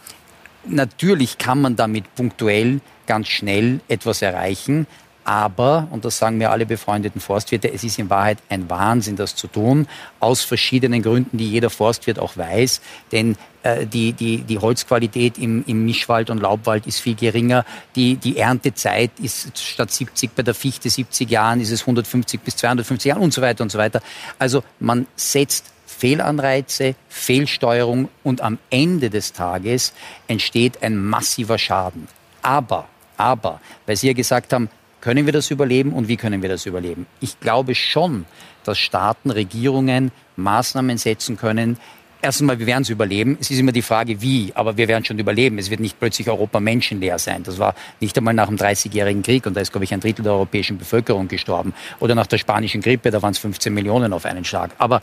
S2: Natürlich kann man damit punktuell ganz schnell etwas erreichen, aber, und das sagen mir alle befreundeten Forstwirte, es ist in Wahrheit ein Wahnsinn, das zu tun, aus verschiedenen Gründen, die jeder Forstwirt auch weiß. Denn äh, die, die, die Holzqualität im, im Mischwald und Laubwald ist viel geringer. Die, die Erntezeit ist statt 70 bei der Fichte 70 Jahren, ist es 150 bis 250 Jahren und so weiter und so weiter. Also man setzt Fehlanreize, Fehlsteuerung und am Ende des Tages entsteht ein massiver Schaden. Aber, aber, weil Sie ja gesagt haben, können wir das überleben und wie können wir das überleben? Ich glaube schon, dass Staaten, Regierungen Maßnahmen setzen können. Erstens mal, wir werden es überleben. Es ist immer die Frage, wie, aber wir werden schon überleben. Es wird nicht plötzlich Europa menschenleer sein. Das war nicht einmal nach dem 30-jährigen Krieg und da ist, glaube ich, ein Drittel der europäischen Bevölkerung gestorben. Oder nach der spanischen Grippe, da waren es 15 Millionen auf einen Schlag. Aber,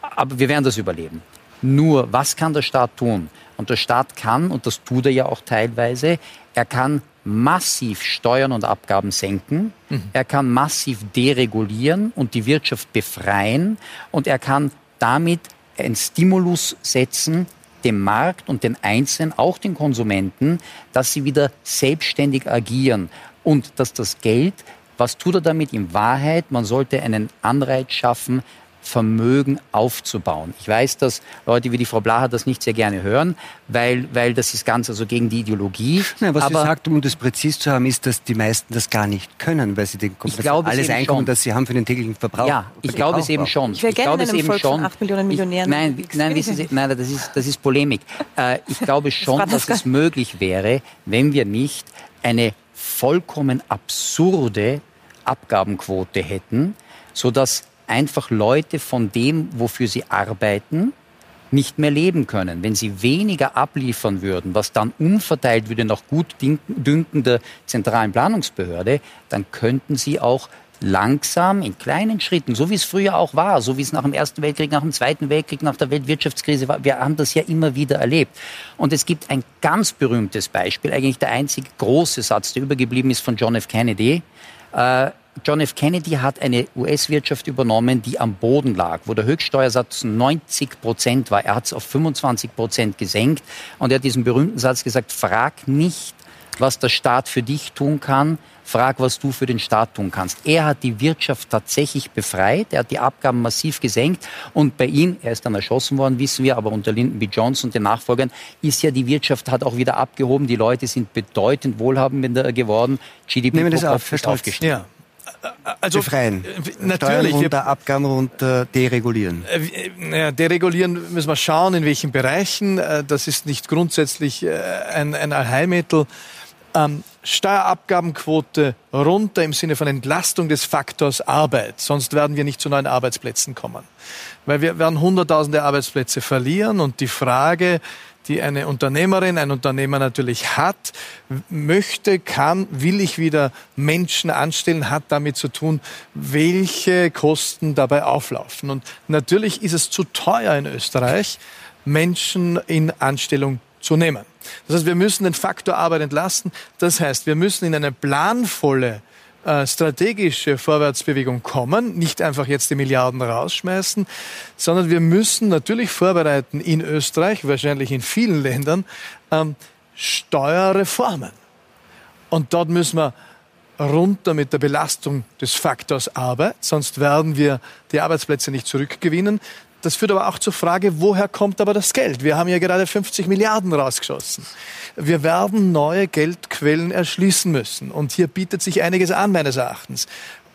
S2: aber wir werden das überleben. Nur, was kann der Staat tun? Und der Staat kann, und das tut er ja auch teilweise, er kann massiv Steuern und Abgaben senken, mhm. er kann massiv deregulieren und die Wirtschaft befreien und er kann damit einen Stimulus setzen, dem Markt und den Einzelnen, auch den Konsumenten, dass sie wieder selbstständig agieren und dass das Geld, was tut er damit in Wahrheit? Man sollte einen Anreiz schaffen, Vermögen aufzubauen. Ich weiß, dass Leute wie die Frau Blaha das nicht sehr gerne hören, weil, weil das ist ganz also gegen die Ideologie.
S1: Nein, was Aber sie sagt, um das präzis zu haben, ist, dass die meisten das gar nicht können, weil sie den
S2: ich glaube
S1: alles Einkommen, schon. das sie haben für den täglichen Verbrauch.
S2: Ja, ich glaube es eben schon.
S4: Ich wäre gerne in einem Volk schon. von 8 Millionen Millionären.
S2: Ich, nein, nein, wissen Sie, nein, das ist, das ist Polemik. Äh, ich glaube *laughs* schon, das dass es möglich wäre, wenn wir nicht eine vollkommen absurde Abgabenquote hätten, sodass einfach Leute von dem, wofür sie arbeiten, nicht mehr leben können. Wenn sie weniger abliefern würden, was dann umverteilt würde nach gut Dünken der zentralen Planungsbehörde, dann könnten sie auch langsam in kleinen Schritten, so wie es früher auch war, so wie es nach dem Ersten Weltkrieg, nach dem Zweiten Weltkrieg, nach der Weltwirtschaftskrise war. Wir haben das ja immer wieder erlebt. Und es gibt ein ganz berühmtes Beispiel, eigentlich der einzige große Satz, der übergeblieben ist von John F. Kennedy. Äh, John F. Kennedy hat eine US-Wirtschaft übernommen, die am Boden lag, wo der Höchststeuersatz 90 Prozent war. Er hat es auf 25 Prozent gesenkt und er hat diesen berühmten Satz gesagt, frag nicht, was der Staat für dich tun kann, frag, was du für den Staat tun kannst. Er hat die Wirtschaft tatsächlich befreit, er hat die Abgaben massiv gesenkt und bei ihm, er ist dann erschossen worden, wissen wir, aber unter Lyndon B. Johnson und den Nachfolgern ist ja die Wirtschaft hat auch wieder abgehoben, die Leute sind bedeutend wohlhabender geworden,
S1: GDP Nehmen das auf, ist aufgestiegen. Ja. Also, Befreien. Äh, natürlich. Steuern runter, Abgaben runter, deregulieren.
S3: Äh, deregulieren müssen wir schauen, in welchen Bereichen. Äh, das ist nicht grundsätzlich äh, ein, ein Allheilmittel. Ähm, Steuerabgabenquote runter im Sinne von Entlastung des Faktors Arbeit. Sonst werden wir nicht zu neuen Arbeitsplätzen kommen. Weil wir werden hunderttausende Arbeitsplätze verlieren und die Frage, die eine Unternehmerin, ein Unternehmer natürlich hat, möchte, kann, will ich wieder Menschen anstellen, hat damit zu tun, welche Kosten dabei auflaufen. Und natürlich ist es zu teuer in Österreich, Menschen in Anstellung zu nehmen. Das heißt, wir müssen den Faktor Arbeit entlasten. Das heißt, wir müssen in eine planvolle äh, strategische Vorwärtsbewegung kommen, nicht einfach jetzt die Milliarden rausschmeißen, sondern wir müssen natürlich vorbereiten in Österreich, wahrscheinlich in vielen Ländern, ähm, Steuerreformen. Und dort müssen wir runter mit der Belastung des Faktors Arbeit, sonst werden wir die Arbeitsplätze nicht zurückgewinnen. Das führt aber auch zur Frage, woher kommt aber das Geld? Wir haben ja gerade 50 Milliarden rausgeschossen. Wir werden neue Geldquellen erschließen müssen. Und hier bietet sich einiges an, meines Erachtens.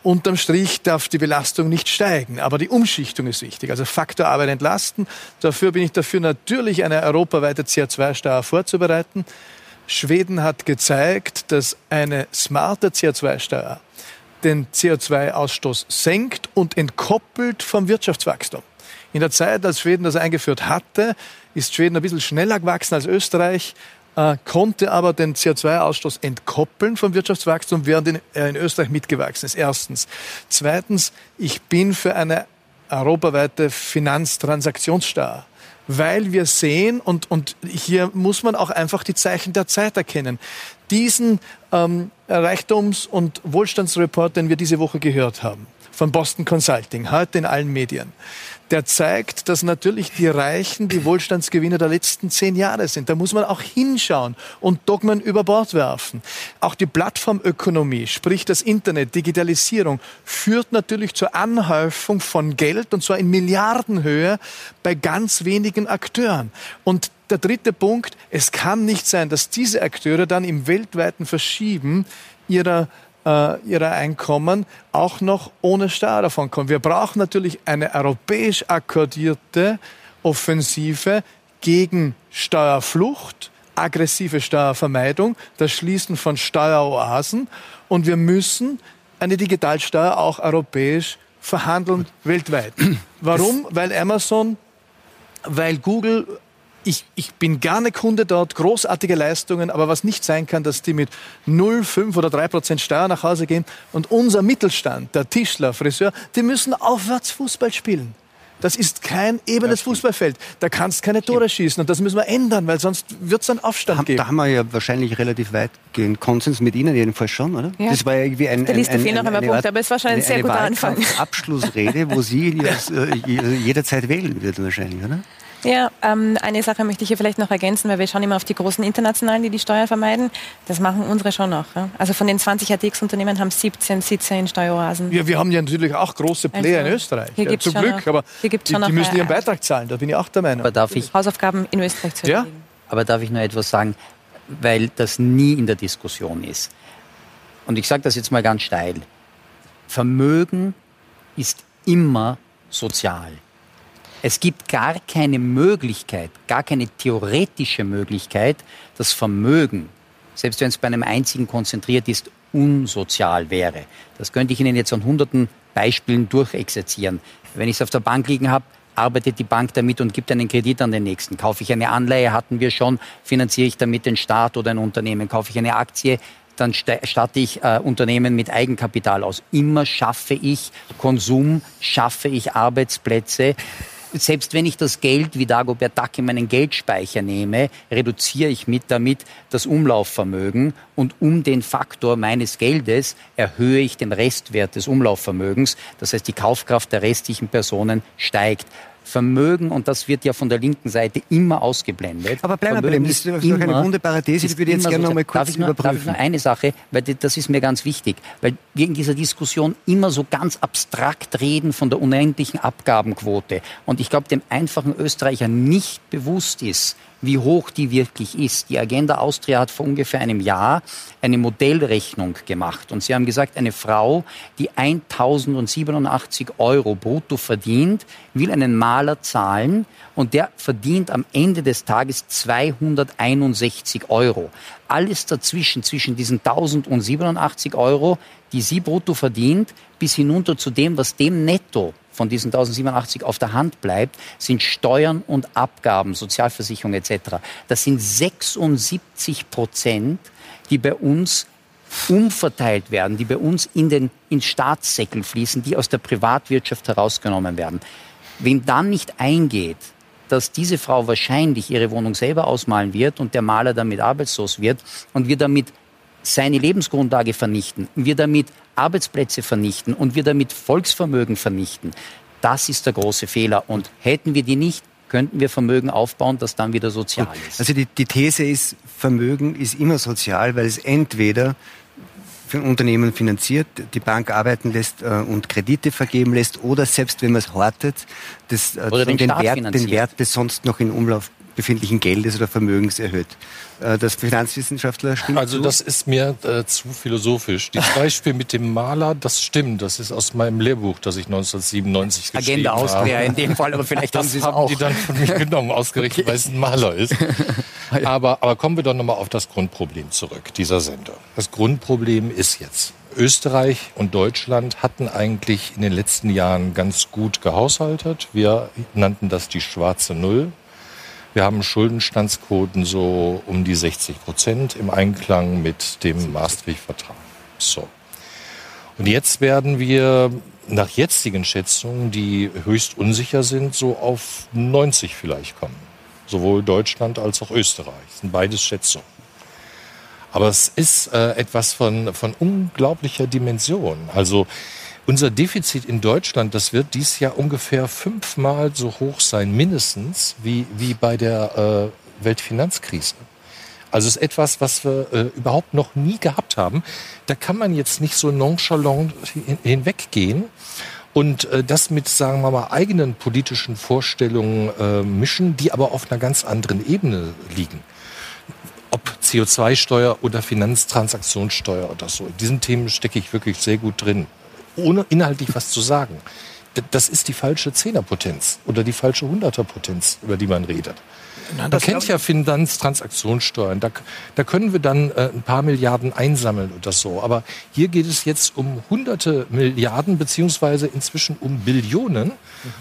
S3: Unterm Strich darf die Belastung nicht steigen, aber die Umschichtung ist wichtig. Also Faktor Arbeit entlasten. Dafür bin ich dafür, natürlich eine europaweite CO2-Steuer vorzubereiten. Schweden hat gezeigt, dass eine smarte CO2-Steuer den CO2-Ausstoß senkt und entkoppelt vom Wirtschaftswachstum. In der Zeit, als Schweden das eingeführt hatte, ist Schweden ein bisschen schneller gewachsen als Österreich, äh, konnte aber den CO2-Ausstoß entkoppeln vom Wirtschaftswachstum, während er in Österreich mitgewachsen ist. Erstens. Zweitens, ich bin für eine europaweite Finanztransaktionssteuer weil wir sehen, und, und hier muss man auch einfach die Zeichen der Zeit erkennen, diesen ähm, Reichtums- und Wohlstandsreport, den wir diese Woche gehört haben, von Boston Consulting, heute in allen Medien, der zeigt, dass natürlich die Reichen die Wohlstandsgewinner der letzten zehn Jahre sind. Da muss man auch hinschauen und Dogmen über Bord werfen. Auch die Plattformökonomie, sprich das Internet, Digitalisierung, führt natürlich zur Anhäufung von Geld und zwar in Milliardenhöhe bei ganz wenigen Akteuren. Und der dritte Punkt, es kann nicht sein, dass diese Akteure dann im weltweiten Verschieben ihrer äh, ihrer Einkommen auch noch ohne Steuer davon kommen. Wir brauchen natürlich eine europäisch akkordierte Offensive gegen Steuerflucht, aggressive Steuervermeidung, das Schließen von Steueroasen und wir müssen eine Digitalsteuer auch europäisch verhandeln weltweit. Warum? Weil Amazon, weil Google ich, ich bin gerne Kunde dort, großartige Leistungen, aber was nicht sein kann, dass die mit 0, 5 oder 3 Prozent Steuer nach Hause gehen und unser Mittelstand, der Tischler, Friseur, die müssen aufwärts Fußball spielen. Das ist kein ebenes Fußballfeld. Da kannst keine Tore schießen und das müssen wir ändern, weil sonst wird es einen Aufstand geben.
S1: Da haben wir ja wahrscheinlich relativ weitgehend Konsens mit Ihnen jedenfalls schon, oder?
S4: Ja. Das war ja irgendwie ein, Der Liste fehlen noch ein paar Punkte, aber es war schon ein sehr guter Anfang.
S1: Abschlussrede, wo Sie *laughs* äh, jederzeit wählen würden wahrscheinlich, oder?
S4: Ja, ähm, eine Sache möchte ich hier vielleicht noch ergänzen, weil wir schauen immer auf die großen Internationalen, die die Steuer vermeiden. Das machen unsere schon noch. Ja? Also von den 20 ATX-Unternehmen haben 17 Sitze in Steueroasen.
S3: Ja, wir haben ja natürlich auch große Player also, in Österreich. Hier ja, zum Glück, noch, aber hier gibt's die, die müssen ihren Beitrag zahlen, da bin ich auch der Meinung.
S2: Aber darf ich,
S4: Hausaufgaben in Österreich zu
S2: erledigen. Ja? Aber darf ich nur etwas sagen, weil das nie in der Diskussion ist. Und ich sage das jetzt mal ganz steil. Vermögen ist immer sozial. Es gibt gar keine Möglichkeit, gar keine theoretische Möglichkeit, das Vermögen, selbst wenn es bei einem einzigen konzentriert ist, unsozial wäre. Das könnte ich Ihnen jetzt an hunderten Beispielen durchexerzieren. Wenn ich es auf der Bank liegen habe, arbeitet die Bank damit und gibt einen Kredit an den nächsten. Kaufe ich eine Anleihe, hatten wir schon, finanziere ich damit den Staat oder ein Unternehmen. Kaufe ich eine Aktie, dann statte ich äh, Unternehmen mit Eigenkapital aus. Immer schaffe ich Konsum, schaffe ich Arbeitsplätze selbst wenn ich das Geld wie Dagobert Duck in meinen Geldspeicher nehme, reduziere ich mit damit das Umlaufvermögen und um den Faktor meines Geldes erhöhe ich den Restwert des Umlaufvermögens. Das heißt, die Kaufkraft der restlichen Personen steigt. Vermögen, und das wird ja von der linken Seite immer ausgeblendet.
S1: Aber bleiben wir das ist doch eine wunderbare These, die würde ich jetzt gerne noch mal kurz darf ich nur, überprüfen. Darf ich
S2: nur eine Sache, weil das ist mir ganz wichtig, weil wir in dieser Diskussion immer so ganz abstrakt reden von der unendlichen Abgabenquote. Und ich glaube, dem einfachen Österreicher nicht bewusst ist, wie hoch die wirklich ist. Die Agenda Austria hat vor ungefähr einem Jahr eine Modellrechnung gemacht. Und sie haben gesagt, eine Frau, die 1087 Euro brutto verdient, will einen Maler zahlen und der verdient am Ende des Tages 261 Euro. Alles dazwischen, zwischen diesen 1087 Euro, die sie brutto verdient, bis hinunter zu dem, was dem netto von diesen 1087 auf der Hand bleibt, sind Steuern und Abgaben, Sozialversicherung etc. Das sind 76 Prozent, die bei uns umverteilt werden, die bei uns in den in Staatssäckel fließen, die aus der Privatwirtschaft herausgenommen werden. Wem dann nicht eingeht, dass diese Frau wahrscheinlich ihre Wohnung selber ausmalen wird und der Maler damit arbeitslos wird und wir damit seine Lebensgrundlage vernichten, wir damit Arbeitsplätze vernichten und wir damit Volksvermögen vernichten. Das ist der große Fehler. Und hätten wir die nicht, könnten wir Vermögen aufbauen, das dann wieder sozial ist.
S1: Also die, die These ist, Vermögen ist immer sozial, weil es entweder für Unternehmen finanziert, die Bank arbeiten lässt äh, und Kredite vergeben lässt oder selbst wenn man es hortet, das, äh, den, den, Wert, den Wert des sonst noch in Umlauf befindlichen Geldes oder Vermögens erhöht. Äh, das Finanzwissenschaftler stimmt
S5: Also zu? das ist mir äh, zu philosophisch. Das *laughs* Beispiel mit dem Maler, das stimmt. Das ist aus meinem Lehrbuch, das ich 1997
S2: geschrieben Agenda habe. Agenda in dem Fall, aber vielleicht *laughs*
S5: haben Sie es auch. die dann von mir genommen, ausgerichtet, *laughs* okay. weil es ein Maler ist. aber, aber kommen wir doch nochmal auf das Grundproblem zurück, dieser Sender. Das Grundproblem ist jetzt, Österreich und Deutschland hatten eigentlich in den letzten Jahren ganz gut gehaushaltet. Wir nannten das die schwarze Null. Wir haben Schuldenstandsquoten so um die 60 Prozent im Einklang mit dem Maastricht-Vertrag. So. Und jetzt werden wir nach jetzigen Schätzungen, die höchst unsicher sind, so auf 90 vielleicht kommen. Sowohl Deutschland als auch Österreich. Das sind beides Schätzungen. Aber es ist äh, etwas von, von unglaublicher Dimension. Also unser Defizit in Deutschland, das wird dies Jahr ungefähr fünfmal so hoch sein, mindestens, wie, wie bei der äh, Weltfinanzkrise. Also ist etwas, was wir äh, überhaupt noch nie gehabt haben. Da kann man jetzt nicht so nonchalant hin, hinweggehen und äh, das mit, sagen wir mal, eigenen politischen Vorstellungen äh, mischen, die aber auf einer ganz anderen Ebene liegen. Ob CO2-Steuer oder Finanztransaktionssteuer oder so. In diesen Themen stecke ich wirklich sehr gut drin ohne inhaltlich was zu sagen. Das ist die falsche Zehnerpotenz oder die falsche Hunderterpotenz, über die man redet. man kennt ja Finanztransaktionssteuern. Da, da können wir dann äh, ein paar Milliarden einsammeln oder so. Aber hier geht es jetzt um hunderte Milliarden beziehungsweise inzwischen um Billionen.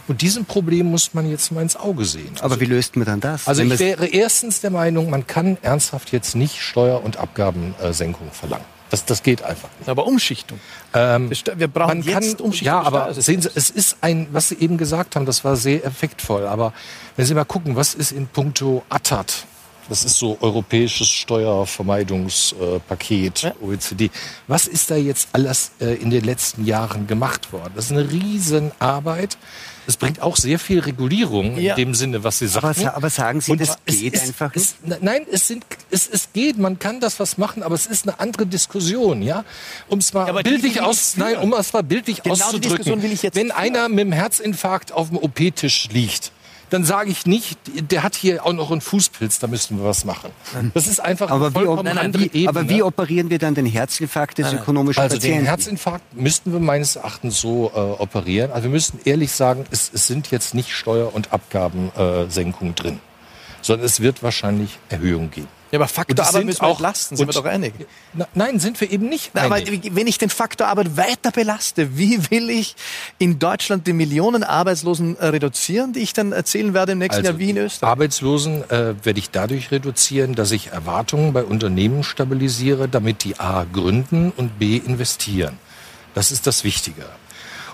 S5: Und diesem Problem muss man jetzt mal ins Auge sehen.
S1: Aber also, wie löst man dann das?
S5: Also ich wäre erstens der Meinung, man kann ernsthaft jetzt nicht Steuer- und Abgabensenkungen verlangen. Das, das geht einfach nicht.
S3: Aber Umschichtung.
S5: Ähm, wir brauchen jetzt kann, Umschichtung. Ja, aber sehen Sie, es ist ein, was Sie eben gesagt haben, das war sehr effektvoll. Aber wenn Sie mal gucken, was ist in puncto ATAT, das ist so europäisches Steuervermeidungspaket, ja. OECD. Was ist da jetzt alles äh, in den letzten Jahren gemacht worden? Das ist eine Riesenarbeit. Es bringt auch sehr viel Regulierung ja. in dem Sinne, was Sie sagen.
S1: Aber, aber sagen Sie, Und das geht ist, einfach
S5: nicht? Es, nein, es, sind, es, es geht, man kann das was machen, aber es ist eine andere Diskussion, ja. Um es mal ja, bildlich aus, nein, um es mal bildlich genau auszudrücken. Wenn einer mit dem Herzinfarkt auf dem OP-Tisch liegt, dann sage ich nicht, der hat hier auch noch einen Fußpilz, da müssen wir was machen. Das ist einfach
S1: aber eine vollkommen wie, nein, andere wie, Ebene. Aber wie operieren wir dann den Herzinfarkt des nein, ökonomischen
S5: also
S1: Patienten?
S5: den Herzinfarkt müssten wir meines Erachtens so äh, operieren. Also wir müssen ehrlich sagen, es, es sind jetzt nicht Steuer- und Abgabensenkungen äh, drin, sondern es wird wahrscheinlich Erhöhungen geben.
S3: Ja, aber Faktor Arbeit müssen wir auch lasten, sind wir doch einig.
S5: Na, nein, sind wir eben nicht
S3: Na,
S5: einig.
S3: aber wenn ich den Faktor Arbeit weiter belaste, wie will ich in Deutschland die Millionen Arbeitslosen äh, reduzieren, die ich dann erzählen werde im nächsten
S5: Also,
S3: Jahr wie in Österreich?
S5: Arbeitslosen äh, werde ich dadurch reduzieren, dass ich Erwartungen bei Unternehmen stabilisiere, damit die A gründen und B investieren. Das ist das Wichtige.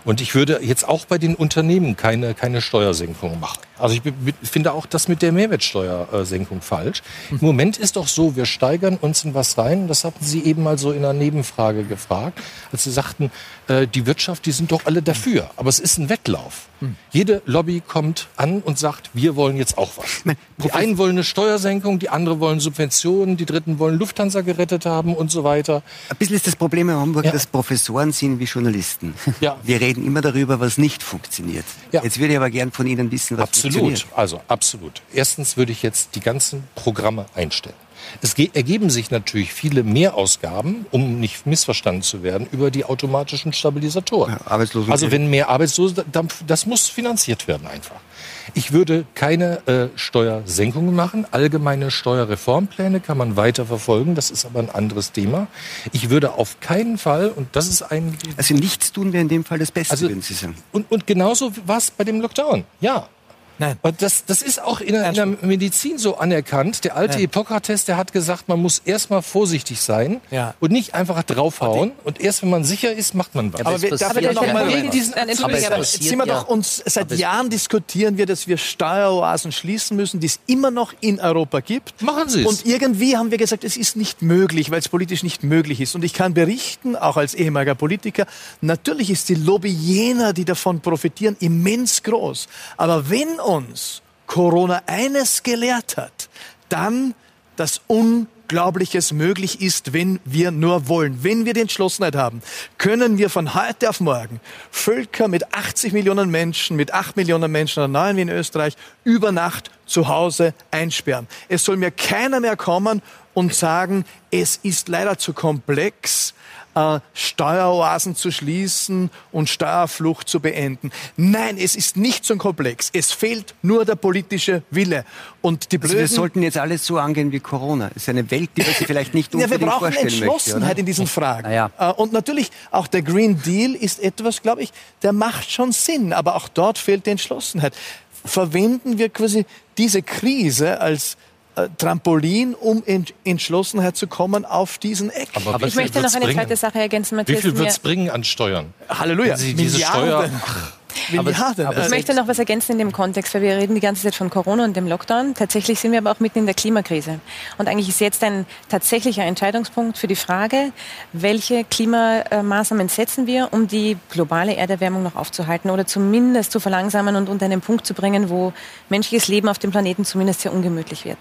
S5: Und ich würde jetzt auch bei den Unternehmen keine, keine Steuersenkung machen. Also ich finde auch das mit der Mehrwertsteuersenkung falsch. Im Moment ist doch so, wir steigern uns in was rein. Das hatten Sie eben mal so in einer Nebenfrage gefragt, als Sie sagten, äh, die Wirtschaft, die sind doch alle dafür. Aber es ist ein Wettlauf. Jede Lobby kommt an und sagt, wir wollen jetzt auch was. Die einen wollen eine Steuersenkung, die anderen wollen Subventionen, die dritten wollen Lufthansa gerettet haben und so weiter.
S1: Ein bisschen ist das Problem in Hamburg,
S5: Ja.
S1: dass Professoren sind wie Journalisten.
S5: Ja.
S1: Wir reden immer darüber, was nicht funktioniert.
S5: Ja.
S1: Jetzt würde ich aber gern von Ihnen wissen, was
S5: Absolut,
S1: funktioniert.
S5: also absolut. Erstens würde ich jetzt die ganzen Programme einstellen. Es ge- ergeben sich natürlich viele Mehrausgaben, um nicht missverstanden zu werden, über die automatischen Stabilisatoren.
S1: Ja,
S5: also wenn mehr Arbeitslose, das muss finanziert werden einfach. Ich würde keine äh, Steuersenkungen machen. Allgemeine Steuerreformpläne kann man weiter verfolgen. Das ist aber ein anderes Thema. Ich würde auf keinen Fall, und das ist ein
S1: Also nichts tun wäre in dem Fall das Beste,
S5: Also-
S1: würden Sie sagen.
S5: und, und genauso war es bei dem Lockdown. Ja.
S3: Nein.
S5: Und das, das ist auch in der, in der Medizin so anerkannt. Der alte
S3: Nein.
S5: Hippokrates, der hat gesagt, man muss erstmal vorsichtig sein
S3: Ja.
S5: und nicht einfach draufhauen. Und erst wenn man sicher ist, macht man was.
S2: Aber
S3: Aber wir, darf ich noch mal gegen diesen Entschuldigung,
S2: aber
S3: sind wir
S2: ja.
S3: doch uns seit
S2: Aber
S3: Jahren diskutieren wir, dass wir Steueroasen schließen müssen, die es immer noch in Europa gibt.
S5: Machen Sie es.
S3: Und irgendwie haben wir gesagt, es ist nicht möglich, weil es politisch nicht möglich ist. Und ich kann berichten, auch als ehemaliger Politiker, natürlich ist die Lobby jener, die davon profitieren, immens groß. Aber wenn uns Corona eines gelehrt hat, dann, dass Unglaubliches möglich ist, wenn wir nur wollen. Wenn wir die Entschlossenheit haben, können wir von heute auf morgen Völker mit 80 Millionen Menschen, mit 8 Millionen Menschen oder 9 wie in Österreich über Nacht zu Hause einsperren. Es soll mir keiner mehr kommen und sagen, es ist leider zu komplex, äh, Steueroasen zu schließen und Steuerflucht zu beenden. Nein, es ist nicht so komplex. Es fehlt nur der politische Wille. Und die
S1: Also wir
S3: Blöden,
S1: sollten jetzt alles so angehen wie Corona. Es ist eine Welt, die sich vielleicht nicht *laughs*
S3: ja, wir
S1: unbedingt
S3: brauchen
S1: möchte.
S3: Entschlossenheit
S1: Oder?
S3: in diesen Fragen.
S2: Naja.
S3: Äh, Und natürlich auch der Green Deal ist etwas, glaube ich, der macht schon Sinn, aber auch dort fehlt die Entschlossenheit. Verwenden wir quasi diese Krise als Trampolin, um in Entschlossenheit zu kommen auf diesen Eck.
S5: Aber wie
S4: Ich
S5: viel
S4: möchte noch eine
S5: bringen?
S4: zweite Sache ergänzen,
S5: Wie
S4: Matthias.
S5: viel
S4: die
S5: wird es bringen an Steuern?
S3: Halleluja.
S5: Wenn Sie diese Steuer,
S3: Milliarden. Milliarden.
S2: aber
S4: Ich
S3: Äh,
S4: möchte noch was ergänzen in dem Kontext, weil wir reden die ganze Zeit von Corona und dem Lockdown. Tatsächlich sind wir aber auch mitten in der Klimakrise. Und eigentlich ist jetzt ein tatsächlicher Entscheidungspunkt für die Frage, welche Klimamaßnahmen setzen wir, um die globale Erderwärmung noch aufzuhalten oder zumindest zu verlangsamen und unter einen Punkt zu bringen, wo menschliches Leben auf dem Planeten zumindest sehr ungemütlich wird.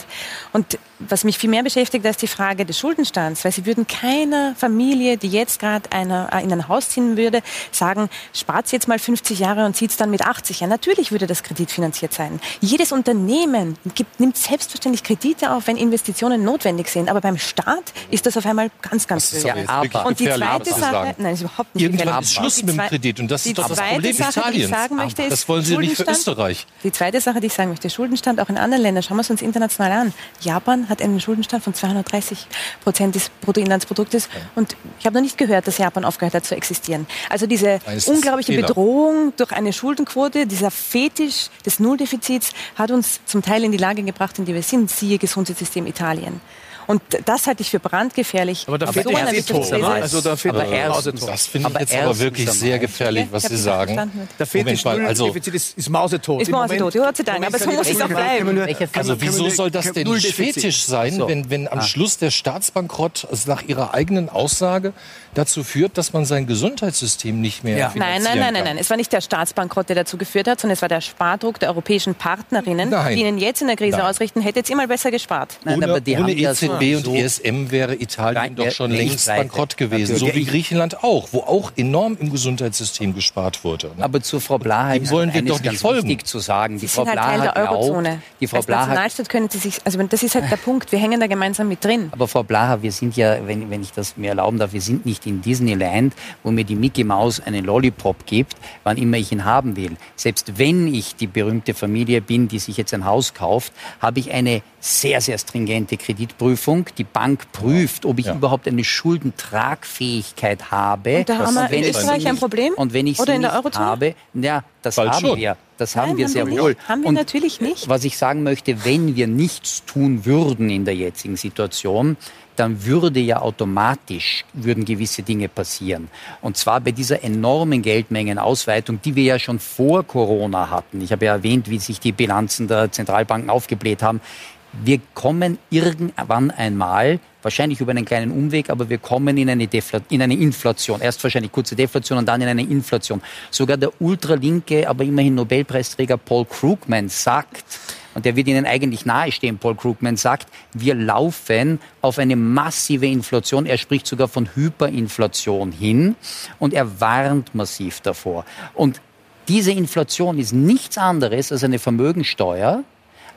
S4: Und was mich viel mehr beschäftigt als die Frage des Schuldenstands, weil Sie würden keiner Familie, die jetzt gerade äh, in ein Haus ziehen würde, sagen, spart jetzt mal 50 Jahre und zieht es dann mit 80 Jahren. Natürlich würde das kreditfinanziert sein. Jedes Unternehmen gibt, nimmt selbstverständlich Kredite auf, wenn Investitionen notwendig sind. Aber beim Staat ist das auf einmal ganz, ganz
S5: Das ist
S4: böse.
S5: aber
S4: Und die zweite Sache, nein, ist überhaupt nicht
S5: Irgendwann ist Schluss
S4: Die
S5: mit dem Kredit und das ist doch das Problem
S4: Sache,
S5: Italiens.
S4: sagen möchte, ist
S5: Das wollen Sie nicht für. Österreich.
S4: Die zweite Sache, die ich sagen möchte, Schuldenstand auch in anderen Ländern. Schauen wir es uns international an. Japan hat einen Schuldenstand von 230 Prozent des Bruttoinlandsproduktes. Und ich habe noch nicht gehört, dass Japan aufgehört hat zu existieren. Also diese
S5: ist
S4: unglaubliche
S5: Fehler.
S4: Bedrohung durch eine Schuldenquote, dieser Fetisch des Nulldefizits hat uns zum Teil in die Lage gebracht, in die wir sind. Siehe Gesundheitssystem Italien. Und das halte ich für brandgefährlich.
S3: aber da fehlt
S4: so Wirtschaftskrise.
S3: oder? Also da fehlt
S2: Aber erstens-.
S5: Das finde ich
S2: Aber
S5: jetzt aber wirklich sehr gefährlich, was Sie sagen.
S4: verstanden.
S3: Der Fetisch
S5: also-
S3: ist, ist mausetot.
S4: Ist mausetot, Gott sei Dank, aber so
S3: kann
S4: muss
S3: ich
S4: es auch bleiben.
S5: Also wieso soll das denn. Fetisch sein,
S2: So.
S5: wenn, wenn am
S2: Ah.
S5: Schluss der Staatsbankrott nach Ihrer eigenen Aussage dazu führt, dass man sein Gesundheitssystem nicht mehr
S3: Ja.
S4: Nein,
S5: finanzieren
S4: nein, nein, nein,
S5: kann?
S4: nein. Es war nicht der Staatsbankrott, der dazu geführt hat, sondern es war der Spardruck der europäischen Partnerinnen,
S5: Nein.
S4: die ihnen jetzt in der Krise
S5: Nein.
S4: ausrichten, hätte jetzt immer besser gespart.
S2: Nein,
S5: Ohne,
S2: aber die
S5: ohne
S2: haben ja
S5: EZB und
S2: so-
S5: ESM wäre Italien
S2: Nein,
S5: doch schon längst bankrott gewesen. So wie Griechenland auch, wo auch enorm im Gesundheitssystem gespart wurde. ne?
S2: Aber zu Frau Blaha
S5: Dem wollen wir doch nicht
S2: ganz
S5: folgen.
S2: wichtig zu sagen. Die Frau
S4: sind halt
S2: Blaha glaubt, die Frau
S4: Als
S2: Blaha
S4: Nationalstaat können Sie sich, also das ist halt der Punkt, wir hängen da gemeinsam mit drin.
S2: Aber Frau Blaha, wir sind ja, wenn, wenn ich das mir erlauben darf, wir sind nicht in Disneyland, wo mir die Mickey Maus einen Lollipop gibt, wann immer ich ihn haben will. Selbst wenn ich die berühmte Familie bin, die sich jetzt ein Haus kauft, habe ich eine sehr, sehr stringente Prüfung. Die Bank prüft, ob ich ja. überhaupt eine Schuldentragfähigkeit habe.
S4: Und da haben wir in Österreich ein Problem?
S2: Und wenn ich Oder in der Eurozone? habe, ja, das Bald haben schon. wir. Das haben Nein, wir sehr wohl.
S4: Haben wir und natürlich nicht.
S2: Was ich sagen möchte, wenn wir nichts tun würden in der jetzigen Situation, dann würde ja automatisch, würden gewisse Dinge passieren. Und zwar bei dieser enormen Geldmengenausweitung, die wir ja schon vor Corona hatten. Ich habe ja erwähnt, wie sich die Bilanzen der Zentralbanken aufgebläht haben. Wir kommen irgendwann einmal, wahrscheinlich über einen kleinen Umweg, aber wir kommen in eine, Defla in eine Inflation. Erst wahrscheinlich kurze Deflation und dann in eine Inflation. Sogar der ultralinke, aber immerhin Nobelpreisträger Paul Krugman sagt, und der wird Ihnen eigentlich nahestehen, Paul Krugman sagt, wir laufen auf eine massive Inflation. Er spricht sogar von Hyperinflation hin und er warnt massiv davor. Und diese Inflation ist nichts anderes als eine Vermögensteuer,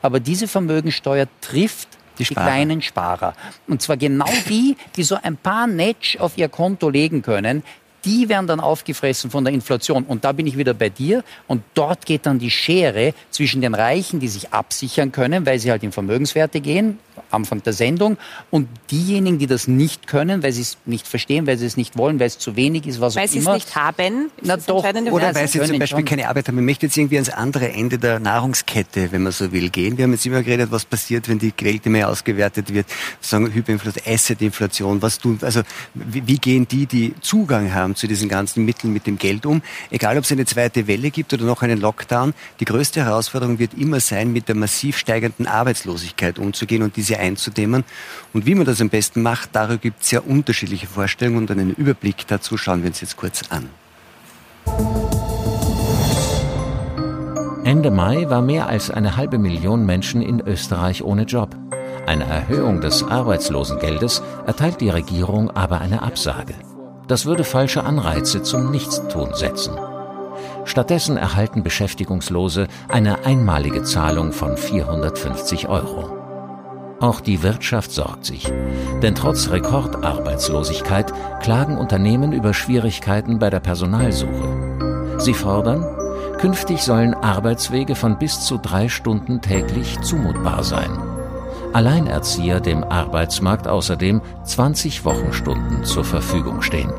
S2: aber diese Vermögensteuer trifft die, die, kleinen Sparer. Und zwar genau die, die so ein paar Netsch auf ihr Konto legen können, die werden dann aufgefressen von der Inflation. Und da bin ich wieder bei dir. Und dort geht dann die Schere zwischen den Reichen, die sich absichern können, weil sie halt in Vermögenswerte gehen, Anfang der Sendung, und diejenigen, die das nicht können, weil sie es nicht verstehen, weil sie es nicht wollen, weil es zu wenig ist, was
S4: weil
S2: auch immer.
S4: Weil sie es nicht haben.
S2: Na doch.
S1: Oder weil sie zum Beispiel schon. keine Arbeit haben. Man möchte jetzt irgendwie ans andere Ende der Nahrungskette, wenn man so will, gehen. Wir haben jetzt immer geredet, was passiert, wenn die Geld mehr ausgewertet wird. Sagen Hyperinflation, Assetinflation, was tun, also wie, wie gehen die, die Zugang haben zu diesen ganzen Mitteln mit dem Geld um. Egal, ob es eine zweite Welle gibt oder noch einen Lockdown, die größte Herausforderung wird immer sein, mit der massiv steigenden Arbeitslosigkeit umzugehen und diese einzudämmen. Und wie man das am besten macht, darüber gibt es ja unterschiedliche Vorstellungen und einen Überblick dazu schauen wir uns jetzt kurz an.
S6: Ende Mai war mehr als eine halbe Million Menschen in Österreich ohne Job. Eine Erhöhung des Arbeitslosengeldes erteilt die Regierung aber eine Absage. Das würde falsche Anreize zum Nichtstun setzen. Stattdessen erhalten Beschäftigungslose eine einmalige Zahlung von 450 Euro. Auch die Wirtschaft sorgt sich, denn trotz Rekordarbeitslosigkeit klagen Unternehmen über Schwierigkeiten bei der Personalsuche. Sie fordern, künftig sollen Arbeitswege von bis zu drei Stunden täglich zumutbar sein. Alleinerzieher dem Arbeitsmarkt außerdem 20 Wochenstunden zur Verfügung stehen.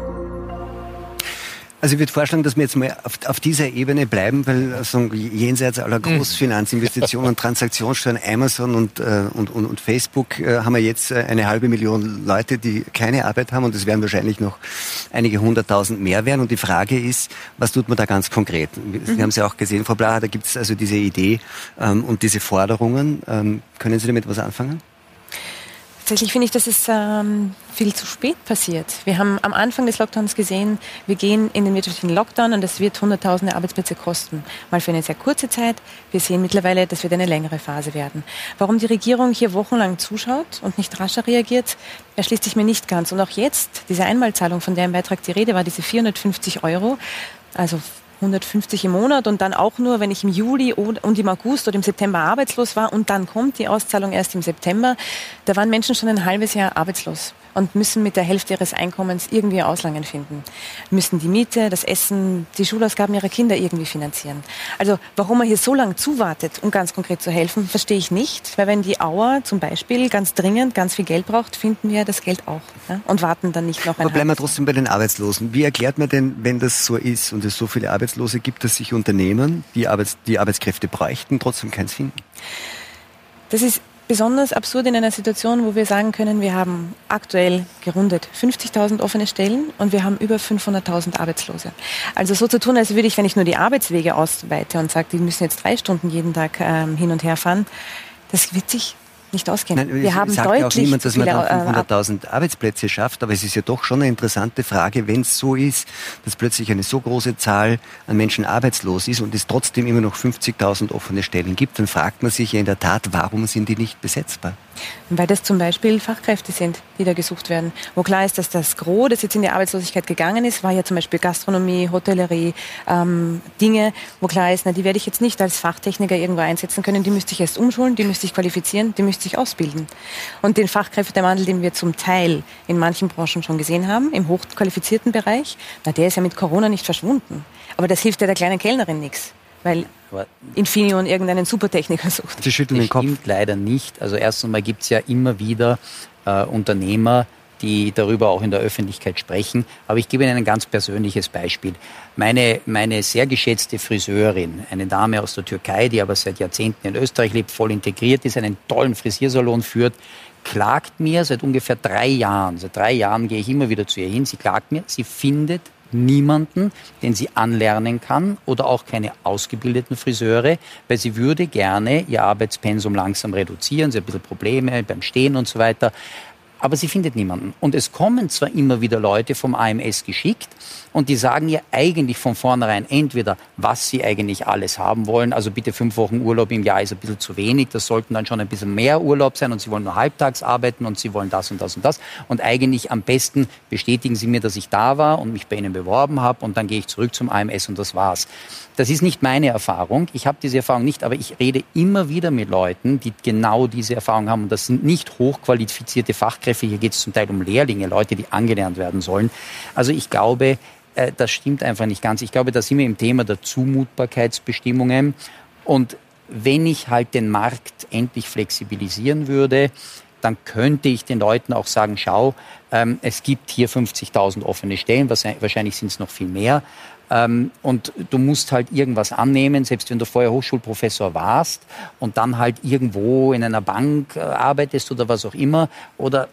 S1: Also ich würde vorschlagen, dass wir jetzt mal auf, auf dieser Ebene bleiben, weil also jenseits aller hm. Großfinanzinvestitionen und *laughs* Transaktionssteuern, Amazon und, äh, und, und, und Facebook äh, haben wir jetzt äh, eine halbe Million Leute, die keine Arbeit haben und es werden wahrscheinlich noch einige hunderttausend mehr werden. Und die Frage ist, was tut man da ganz konkret? Sie mhm. haben es ja auch gesehen, Frau Blaha, da gibt es also diese Idee ähm, und diese Forderungen. Ähm, können Sie damit was anfangen?
S4: Tatsächlich finde ich, dass es ähm, viel zu spät passiert. Wir haben am Anfang des Lockdowns gesehen, wir gehen in den wirtschaftlichen Lockdown und das wird hunderttausende Arbeitsplätze kosten. Mal für eine sehr kurze Zeit. Wir sehen mittlerweile, das wird eine längere Phase werden. Warum die Regierung hier wochenlang zuschaut und nicht rascher reagiert, erschließt sich mir nicht ganz. Und auch jetzt, diese Einmalzahlung, von der im Beitrag die Rede war, diese 450 Euro, also 150 im Monat und dann auch nur, wenn ich im Juli und im August oder im September arbeitslos war und dann kommt die Auszahlung erst im September. Da waren Menschen schon ein halbes Jahr arbeitslos und müssen mit der Hälfte ihres Einkommens irgendwie Auslangen finden. Müssen die Miete, das Essen, die Schulausgaben ihrer Kinder irgendwie finanzieren. Also warum man hier so lange zuwartet, um ganz konkret zu helfen, verstehe ich nicht. Weil wenn die Auer zum Beispiel ganz dringend ganz viel Geld braucht, finden wir das Geld auch ja? und warten dann nicht noch ein
S1: Aber bleiben wir trotzdem bei den Arbeitslosen. Wie erklärt man denn, wenn das so ist und es so viele Arbeitslose gibt, dass sich Unternehmen, die, Arbeits die Arbeitskräfte bräuchten, trotzdem keins finden?
S4: Das ist besonders absurd in einer Situation, wo wir sagen können, wir haben aktuell gerundet 50.000 offene Stellen und wir haben über 500.000 Arbeitslose. Also so zu tun, als würde ich, wenn ich nur die Arbeitswege ausweite und sage, die müssen jetzt drei Stunden jeden Tag ähm, hin und her fahren, das wird sich nicht ausgehen.
S1: Nein, wir haben sagt deutlich ja auch niemand, dass man dann 500.000 äh, Arbeitsplätze schafft, aber es ist ja doch schon eine interessante Frage, wenn es so ist, dass plötzlich eine so große Zahl an Menschen arbeitslos ist und es trotzdem immer noch 50.000 offene Stellen gibt, dann fragt man sich ja in der Tat, warum sind die nicht besetzbar?
S4: Weil das zum Beispiel Fachkräfte sind, die da gesucht werden. Wo klar ist, dass das Gros, das jetzt in die Arbeitslosigkeit gegangen ist, war ja zum Beispiel Gastronomie, Hotellerie, ähm, Dinge, wo klar ist, na, die werde ich jetzt nicht als Fachtechniker irgendwo einsetzen können, die müsste ich erst umschulen, die müsste ich qualifizieren, die müsste ich ausbilden. Und den Fachkräftemangel, den wir zum Teil in manchen Branchen schon gesehen haben, im hochqualifizierten Bereich, na, der ist ja mit Corona nicht verschwunden. Aber das hilft ja der kleinen Kellnerin nichts weil Infineon irgendeinen Supertechniker *laughs* sucht.
S2: Sie schütteln den Kopf. Stimmt leider nicht. Also erstens einmal gibt es ja immer wieder äh, Unternehmer, die darüber auch in der Öffentlichkeit sprechen. Aber ich gebe Ihnen ein ganz persönliches Beispiel. Meine, meine sehr geschätzte Friseurin, eine Dame aus der Türkei, die aber seit Jahrzehnten in Österreich lebt, voll integriert ist, einen tollen Frisiersalon führt, klagt mir seit ungefähr drei Jahren, seit drei Jahren gehe ich immer wieder zu ihr hin, sie klagt mir, sie findet niemanden, den sie anlernen kann oder auch keine ausgebildeten Friseure, weil sie würde gerne ihr Arbeitspensum langsam reduzieren, sie hat ein bisschen Probleme beim Stehen und so weiter aber sie findet niemanden. Und es kommen zwar immer wieder Leute vom AMS geschickt und die sagen ihr eigentlich von vornherein entweder, was sie eigentlich alles haben wollen. Also bitte fünf Wochen Urlaub im Jahr ist ein bisschen zu wenig. Das sollten dann schon ein bisschen mehr Urlaub sein und sie wollen nur halbtags arbeiten und sie wollen das und das und das. Und eigentlich am besten bestätigen sie mir, dass ich da war und mich bei ihnen beworben habe und dann gehe ich zurück zum AMS und das war's. Das ist nicht meine Erfahrung. Ich habe diese Erfahrung nicht, aber ich rede immer wieder mit Leuten, die genau diese Erfahrung haben. Und das sind nicht hochqualifizierte Fachkräfte. Hier geht es zum Teil um Lehrlinge, Leute, die angelernt werden sollen. Also ich glaube, äh, das stimmt einfach nicht ganz. Ich glaube, da sind wir im Thema der Zumutbarkeitsbestimmungen. Und wenn ich halt den Markt endlich flexibilisieren würde, dann könnte ich den Leuten auch sagen, schau, ähm, es gibt hier 50.000 offene Stellen, wahrscheinlich sind es noch viel mehr. Ähm, und du musst halt irgendwas annehmen, selbst wenn du vorher Hochschulprofessor warst und dann halt irgendwo in einer Bank äh, arbeitest oder was auch immer oder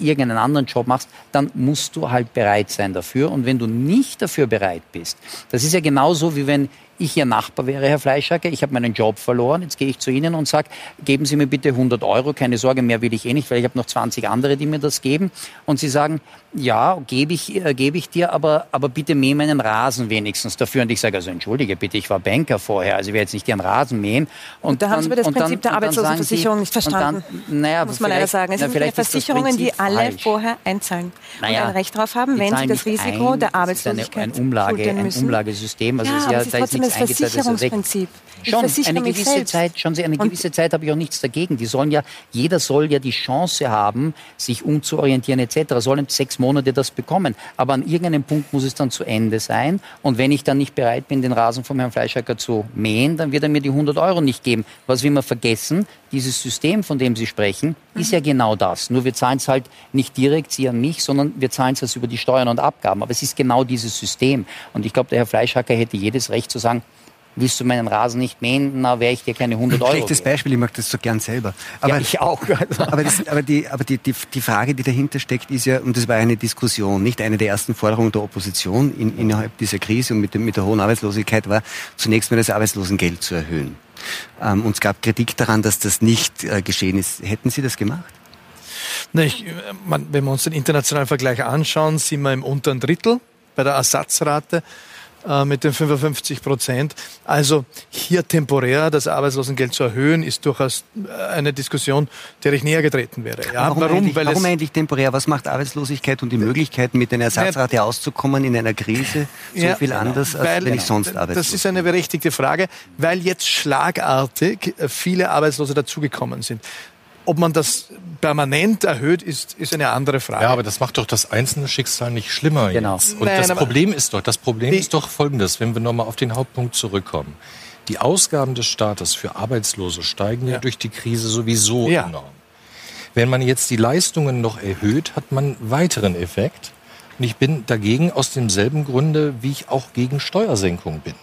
S2: irgendeinen anderen Job machst, dann musst du halt bereit sein dafür. Und wenn du nicht dafür bereit bist, das ist ja genauso wie wenn ich Ihr Nachbar wäre, Herr Fleischacker, ich habe meinen Job verloren, jetzt gehe ich zu Ihnen und sage, geben Sie mir bitte 100 Euro, keine Sorge, mehr will ich eh nicht, weil ich habe noch 20 andere, die mir das geben. Und Sie sagen, ja, gebe ich, äh, gebe ich dir, aber, aber bitte mäh meinen Rasen wenigstens dafür. Und ich sage, also entschuldige bitte, ich war Banker vorher, also ich werde jetzt nicht Ihren Rasen mähen.
S4: Und, und da haben Sie das Prinzip dann, der Arbeitslosenversicherung nicht verstanden. Dann, naja, muss man leider sagen. Es na, sind Versicherungen, die alle falsch. vorher einzahlen naja, und ein Recht darauf haben, wenn sie das Risiko ein, der Arbeitslosigkeit
S2: eine, ein, Umlage, ein Umlagesystem.
S4: Also ja, ist ja, da ist nichts das Versicherungsprinzip.
S2: Schon eine gewisse Zeit, schon eine gewisse Zeit habe ich auch nichts dagegen. Die sollen ja, jeder soll ja die Chance haben, sich umzuorientieren etc. Sollen sechs Monate das bekommen. Aber an irgendeinem Punkt muss es dann zu Ende sein. Und wenn ich dann nicht bereit bin, den Rasen vom Herrn Fleischacker zu mähen, dann wird er mir die 100 Euro nicht geben. Was wir immer vergessen, dieses System, von dem Sie sprechen, ist ja genau das. Nur wir zahlen es halt nicht direkt Sie an mich, sondern wir zahlen es über die Steuern und Abgaben. Aber es ist genau dieses System. Und ich glaube, der Herr Fleischhacker hätte jedes Recht zu sagen, willst du meinen Rasen nicht mähen, na, wäre ich dir keine 100 Euro.
S1: Schlechtes Beispiel, ich mag das so gern selber.
S2: Aber, ja, ich auch. *laughs*
S1: aber, das, aber, die, aber die, die, die Frage, die dahinter steckt, ist ja, und das war eine Diskussion, nicht eine der ersten Forderungen der Opposition in, innerhalb dieser Krise und mit, dem, mit der hohen Arbeitslosigkeit war, zunächst mal das Arbeitslosengeld zu erhöhen. Ähm, und es gab Kritik daran, dass das nicht äh, geschehen ist. Hätten Sie das gemacht?
S3: Na, ich, man, wenn wir uns den internationalen Vergleich anschauen, sind wir im unteren Drittel bei der Ersatzrate. Äh, mit den 55 Prozent. Also hier temporär das Arbeitslosengeld zu erhöhen, ist durchaus äh, eine Diskussion, der ich näher getreten wäre.
S1: Ja, warum, warum? Eigentlich, warum eigentlich temporär? Was macht Arbeitslosigkeit und die Möglichkeiten, mit einer Ersatzrate auszukommen in einer Krise so ja, viel anders, als weil, wenn ich sonst arbeitslos
S3: Das ist eine berechtigte Frage, weil jetzt schlagartig viele Arbeitslose dazugekommen sind. Ob man das permanent erhöht, ist, ist eine andere Frage.
S5: Ja, aber das macht doch das einzelne Schicksal nicht schlimmer.
S2: Genau.
S5: Jetzt. Und Nein, das Problem ist doch, das Problem ist doch folgendes, wenn wir nochmal auf den Hauptpunkt zurückkommen. Die Ausgaben des Staates für Arbeitslose steigen ja, ja durch die Krise sowieso ja. enorm. Wenn man jetzt die Leistungen noch erhöht, hat man einen weiteren Effekt. Und ich bin dagegen aus demselben Grunde, wie ich auch gegen Steuersenkung bin.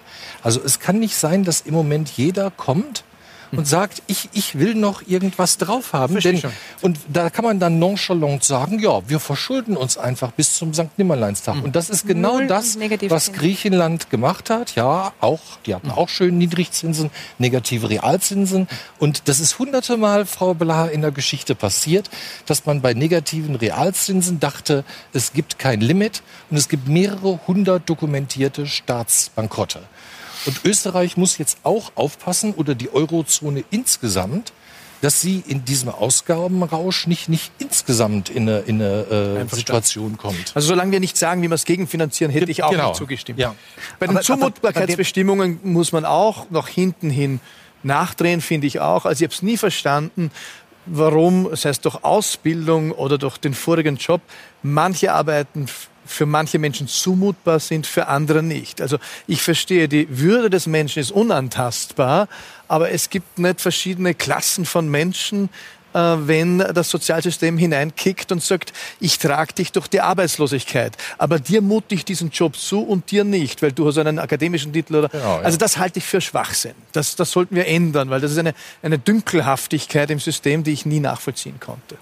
S5: Also es kann nicht sein, dass im Moment jeder kommt und sagt, ich, ich will noch irgendwas drauf haben. Denn, und da kann man dann nonchalant sagen, ja, wir verschulden uns einfach bis zum St. Nimmerleinstag. Mhm. Und das ist genau Null das, was Griechenland gemacht hat. Ja, auch, die hatten auch schön Niedrigzinsen, negative Realzinsen. Und das ist hunderte Mal, Frau Belahr, in der Geschichte passiert, dass man bei negativen Realzinsen dachte, es gibt kein Limit und es gibt mehrere hundert dokumentierte Staatsbankrotte. Und Österreich muss jetzt auch aufpassen oder die Eurozone insgesamt, dass sie in diesem Ausgabenrausch nicht, nicht insgesamt in eine, in eine äh, Situation kommt.
S3: Also solange wir nicht sagen, wie wir es gegenfinanzieren, hätte ich auch genau. nicht zugestimmt. Ja. Bei den aber, Zumutbarkeitsbestimmungen aber, muss man auch noch hinten hin nachdrehen, finde ich auch. Also ich habe es nie verstanden, warum, sei es durch Ausbildung oder durch den vorigen Job, manche arbeiten für manche Menschen zumutbar sind, für andere nicht. Also ich verstehe, die Würde des Menschen ist unantastbar, aber es gibt nicht verschiedene Klassen von Menschen, äh, wenn das Sozialsystem hineinkickt und sagt, ich trage dich durch die Arbeitslosigkeit, aber dir mute ich diesen Job zu und dir nicht, weil du hast einen akademischen Titel oder. Genau, ja. Also das halte ich für Schwachsinn. Das, das sollten wir ändern, weil das ist eine, eine Dünkelhaftigkeit im System, die ich nie nachvollziehen konnte.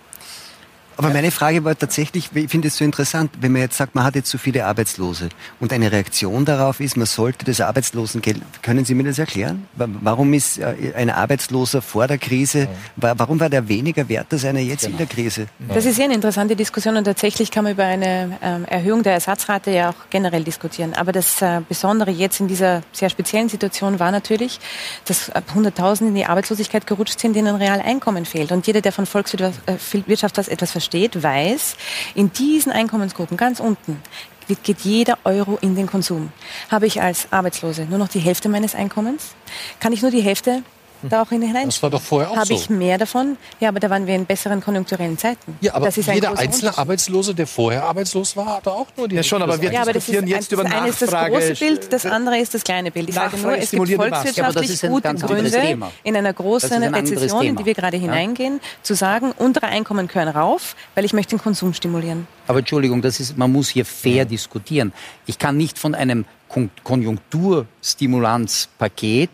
S1: Aber meine Frage war tatsächlich, ich finde es so interessant, wenn man jetzt sagt, man hat jetzt so viele Arbeitslose und eine Reaktion darauf ist, man sollte das Arbeitslosengeld, können Sie mir das erklären? Warum ist äh, ein Arbeitsloser vor der Krise, warum war der weniger wert als einer jetzt in der Krise?
S4: Das ist ja eine interessante Diskussion und tatsächlich kann man über eine ähm, Erhöhung der Ersatzrate ja auch generell diskutieren. Aber das äh, Besondere jetzt in dieser sehr speziellen Situation war natürlich, dass 100.000 in die Arbeitslosigkeit gerutscht sind, denen real Einkommen fehlt. Und jeder, der von Volkswirtschaft äh, was etwas versteht, versteht, weiß, in diesen Einkommensgruppen ganz unten geht jeder Euro in den Konsum. Habe ich als Arbeitslose nur noch die Hälfte meines Einkommens, kann ich nur die Hälfte da auch hinein.
S5: Das war doch vorher auch
S4: Habe
S5: so.
S4: ich mehr davon? Ja, aber da waren wir in besseren konjunkturellen Zeiten.
S5: Ja, aber jeder einzelne Arbeitslose, der vorher arbeitslos war, hatte auch nur die.
S3: Ja, schon, aber wir
S4: ja, aber ist, jetzt über Nachfrage. Das eine ist das große Bild, das andere ist das kleine Bild. Ich sage nur, es gibt volkswirtschaftlich ja, gute Gründe, in einer großen ein Rezession, in die wir gerade hineingehen, zu sagen, unsere Einkommen können rauf, weil ich möchte den Konsum stimulieren.
S2: Aber Entschuldigung, das ist, man muss hier fair diskutieren. Ich kann nicht von einem Konjunkturstimulanzpaket,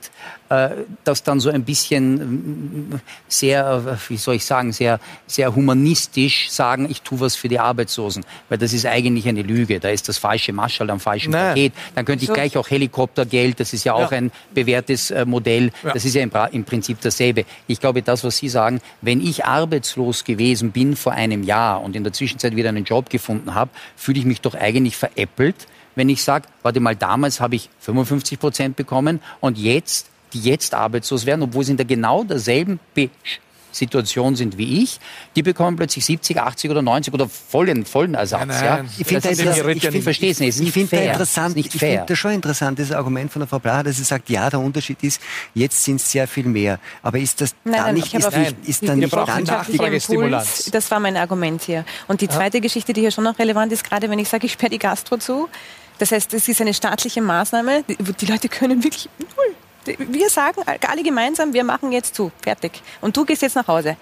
S2: äh, das dann so ein bisschen äh, sehr, wie soll ich sagen, sehr, sehr humanistisch sagen, ich tue was für die Arbeitslosen. Weil das ist eigentlich eine Lüge. Da ist das falsche Maschall am falschen Nein. Paket. Dann könnte ich gleich auch Helikoptergeld, das ist ja auch ja. ein bewährtes äh, Modell. Ja. Das ist ja im, im Prinzip dasselbe. Ich glaube, das, was Sie sagen, wenn ich arbeitslos gewesen bin vor einem Jahr und in der Zwischenzeit wieder einen Job gefunden habe, fühle ich mich doch eigentlich veräppelt, wenn ich sage, warte mal, damals habe ich 55 Prozent bekommen und jetzt, die jetzt arbeitslos werden, obwohl sie in der genau derselben Be Situation sind wie ich, die bekommen plötzlich 70, 80 oder 90 oder vollen, vollen Ersatz. Nein, nein, ja.
S1: Ich finde das, das, ich, ich verstehe es nicht. Es ist nicht ich fair. Interessant, nicht ich finde das schon interessant, das Argument von der Frau Blaha, dass sie sagt, ja, der Unterschied ist, jetzt sind es sehr viel mehr. Aber ist das nein, dann nicht, ist, nicht, ist dann nicht dann
S4: Nachfragestimulans? Das war mein Argument hier. Und die zweite ja. Geschichte, die hier schon noch relevant ist, gerade wenn ich sage, ich sperre die Gastro zu, das heißt, es ist eine staatliche Maßnahme. Die, die Leute können wirklich null. Wir sagen alle gemeinsam, wir machen jetzt zu, fertig. Und du gehst jetzt nach Hause.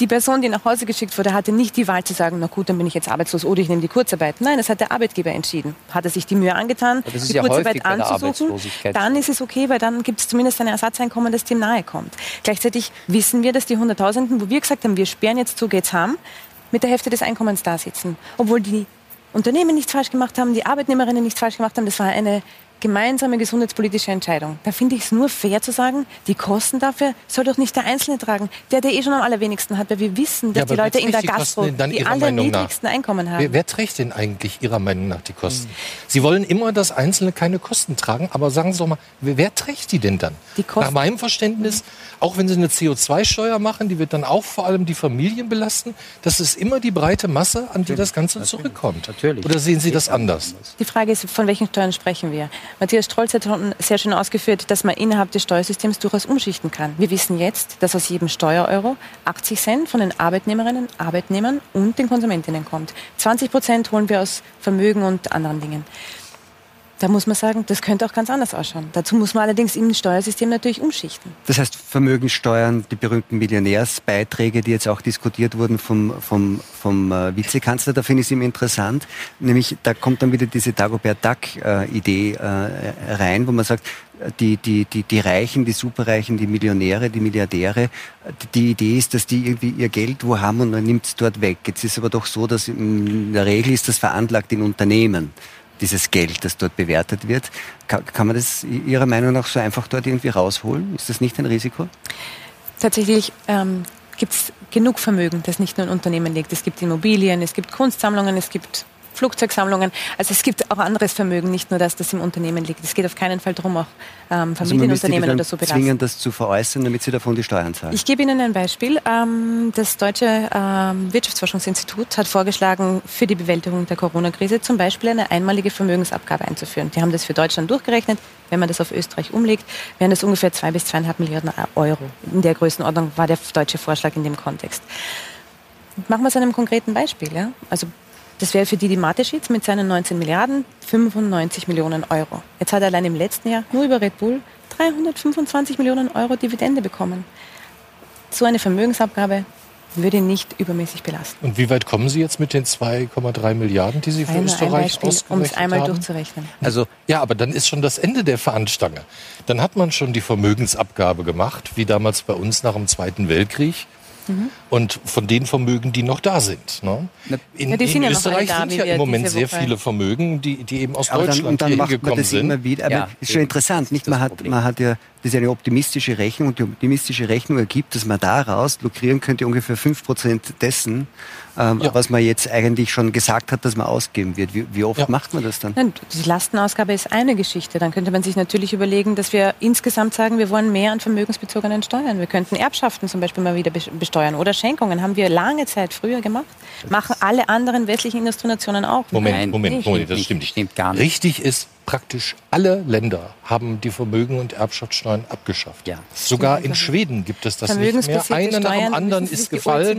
S4: Die Person, die nach Hause geschickt wurde, hatte nicht die Wahl zu sagen, na gut, dann bin ich jetzt arbeitslos oder ich nehme die Kurzarbeit. Nein, das hat der Arbeitgeber entschieden. Hat er sich die Mühe angetan, die ja Kurzarbeit anzusuchen, dann ist es okay, weil dann gibt es zumindest ein Ersatzeinkommen, das dem nahe kommt. Gleichzeitig wissen wir, dass die Hunderttausenden, wo wir gesagt haben, wir sperren jetzt zu, geht's haben, mit der Hälfte des Einkommens da sitzen. Obwohl die Unternehmen nichts falsch gemacht haben, die Arbeitnehmerinnen nichts falsch gemacht haben. Das war eine gemeinsame gesundheitspolitische Entscheidung. Da finde ich es nur fair zu sagen, die Kosten dafür soll doch nicht der Einzelne tragen, der der eh schon am allerwenigsten hat, weil wir wissen, dass ja, die Leute in der Gastro die allerniedrigsten Einkommen haben.
S5: Wer, wer, trägt denn eigentlich Ihrer Meinung nach die Kosten? Hm. Sie wollen immer, dass Einzelne keine Kosten tragen, aber sagen Sie doch mal, wer, wer trägt die denn dann? Die Kosten. Nach meinem Verständnis, auch wenn Sie eine CO2-Steuer machen, die wird dann auch vor allem die Familien belasten. Das ist immer die breite Masse, an die das Ganze Natürlich. zurückkommt. Natürlich. Oder sehen Sie das anders?
S4: Die Frage ist, von welchen Steuern sprechen wir? Matthias Strolz hat sehr schön ausgeführt, dass man innerhalb des Steuersystems durchaus umschichten kann. Wir wissen jetzt, dass aus jedem Steuereuro 80 Cent von den Arbeitnehmerinnen, Arbeitnehmern und den Konsumentinnen kommt. 20 Prozent holen wir aus Vermögen und anderen Dingen. Da muss man sagen, das könnte auch ganz anders ausschauen. Dazu muss man allerdings im Steuersystem natürlich umschichten.
S1: Das heißt, Vermögenssteuern, die berühmten Millionärsbeiträge, die jetzt auch diskutiert wurden vom, vom, vom äh, Vizekanzler, da finde ich es immer interessant. Nämlich, da kommt dann wieder diese Dagobert Duck-Idee äh, rein, wo man sagt, die, die, die, die Reichen, die Superreichen, die Millionäre, die Milliardäre, die Idee ist, dass die irgendwie ihr Geld wo haben und man nimmt es dort weg. Jetzt ist aber doch so, dass in der Regel ist das veranlagt in Unternehmen dieses Geld, das dort bewertet wird. Kann, kann man das Ihrer Meinung nach so einfach dort irgendwie rausholen? Ist das nicht ein Risiko?
S4: Tatsächlich ähm, gibt es genug Vermögen, das nicht nur in Unternehmen liegt. Es gibt Immobilien, es gibt Kunstsammlungen, es gibt Flugzeugsammlungen. Also es gibt auch anderes Vermögen, nicht nur das, das im Unternehmen liegt. Es geht auf keinen Fall darum, auch ähm, also Familienunternehmen also oder so
S1: belasten. zwingen, das zu veräußern, damit sie davon die Steuern zahlen?
S4: Ich gebe Ihnen ein Beispiel. Ähm, das Deutsche ähm, Wirtschaftsforschungsinstitut hat vorgeschlagen, für die Bewältigung der Corona-Krise zum Beispiel eine einmalige Vermögensabgabe einzuführen. Die haben das für Deutschland durchgerechnet. Wenn man das auf Österreich umlegt, wären das ungefähr zwei bis zweieinhalb Milliarden Euro. In der Größenordnung war der deutsche Vorschlag in dem Kontext. Machen wir es an einem konkreten Beispiel. Ja? Also Das wäre für Didi Mateschitz mit seinen 19 Milliarden 95 Millionen Euro. Jetzt hat er allein im letzten Jahr nur über Red Bull 325 Millionen Euro Dividende bekommen. So eine Vermögensabgabe würde nicht übermäßig belasten.
S5: Und wie weit kommen Sie jetzt mit den 2,3 Milliarden, die Sie für
S4: Ein- ein
S5: Österreich
S4: Beispiel,
S5: ausgerechnet
S4: um es einmal
S5: haben?
S4: durchzurechnen.
S5: Also ja, aber dann ist schon das Ende der Fahnenstange. Dann hat man schon die Vermögensabgabe gemacht, wie damals bei uns nach dem Zweiten Weltkrieg.
S4: Mhm.
S5: Und von den Vermögen, die noch da sind. Ne? In,
S4: Ja,
S5: in
S4: ja
S5: Österreich
S4: da,
S5: sind ja
S4: wir
S5: im Moment sehr
S4: Woche-
S5: viele Vermögen, die, die eben aus
S1: Aber dann,
S5: Deutschland
S1: und dann
S5: hier
S1: macht man das
S5: sind.
S1: immer wieder. Aber
S2: Ja,
S1: ist schon interessant, nicht? Man
S2: das
S1: hat,
S2: Problem.
S1: man hat ja, das ist eine optimistische Rechnung und die optimistische Rechnung ergibt, dass man daraus lukrieren könnte ungefähr 5% dessen, ähm,
S5: Ja.
S1: was man jetzt eigentlich schon gesagt hat, dass man ausgeben wird. Wie, wie oft
S5: Ja.
S1: macht man das dann?
S4: Nein, die Lastenausgabe ist eine Geschichte. Dann könnte man sich natürlich überlegen, dass wir insgesamt sagen, wir wollen mehr an vermögensbezogenen Steuern. Wir könnten Erbschaften zum Beispiel mal wieder bes- besteuern oder Schenkungen. Haben wir lange Zeit früher gemacht. Machen alle anderen westlichen Industrienationen auch.
S5: Moment,
S2: Nein,
S5: Moment, Moment, das stimmt nicht.
S2: stimmt gar nicht.
S5: Richtig ist, praktisch alle Länder haben die Vermögen- und Erbschaftssteuern abgeschafft.
S2: Ja.
S5: Sogar in Schweden gibt es das nicht mehr. Einer nach dem anderen ist gefallen.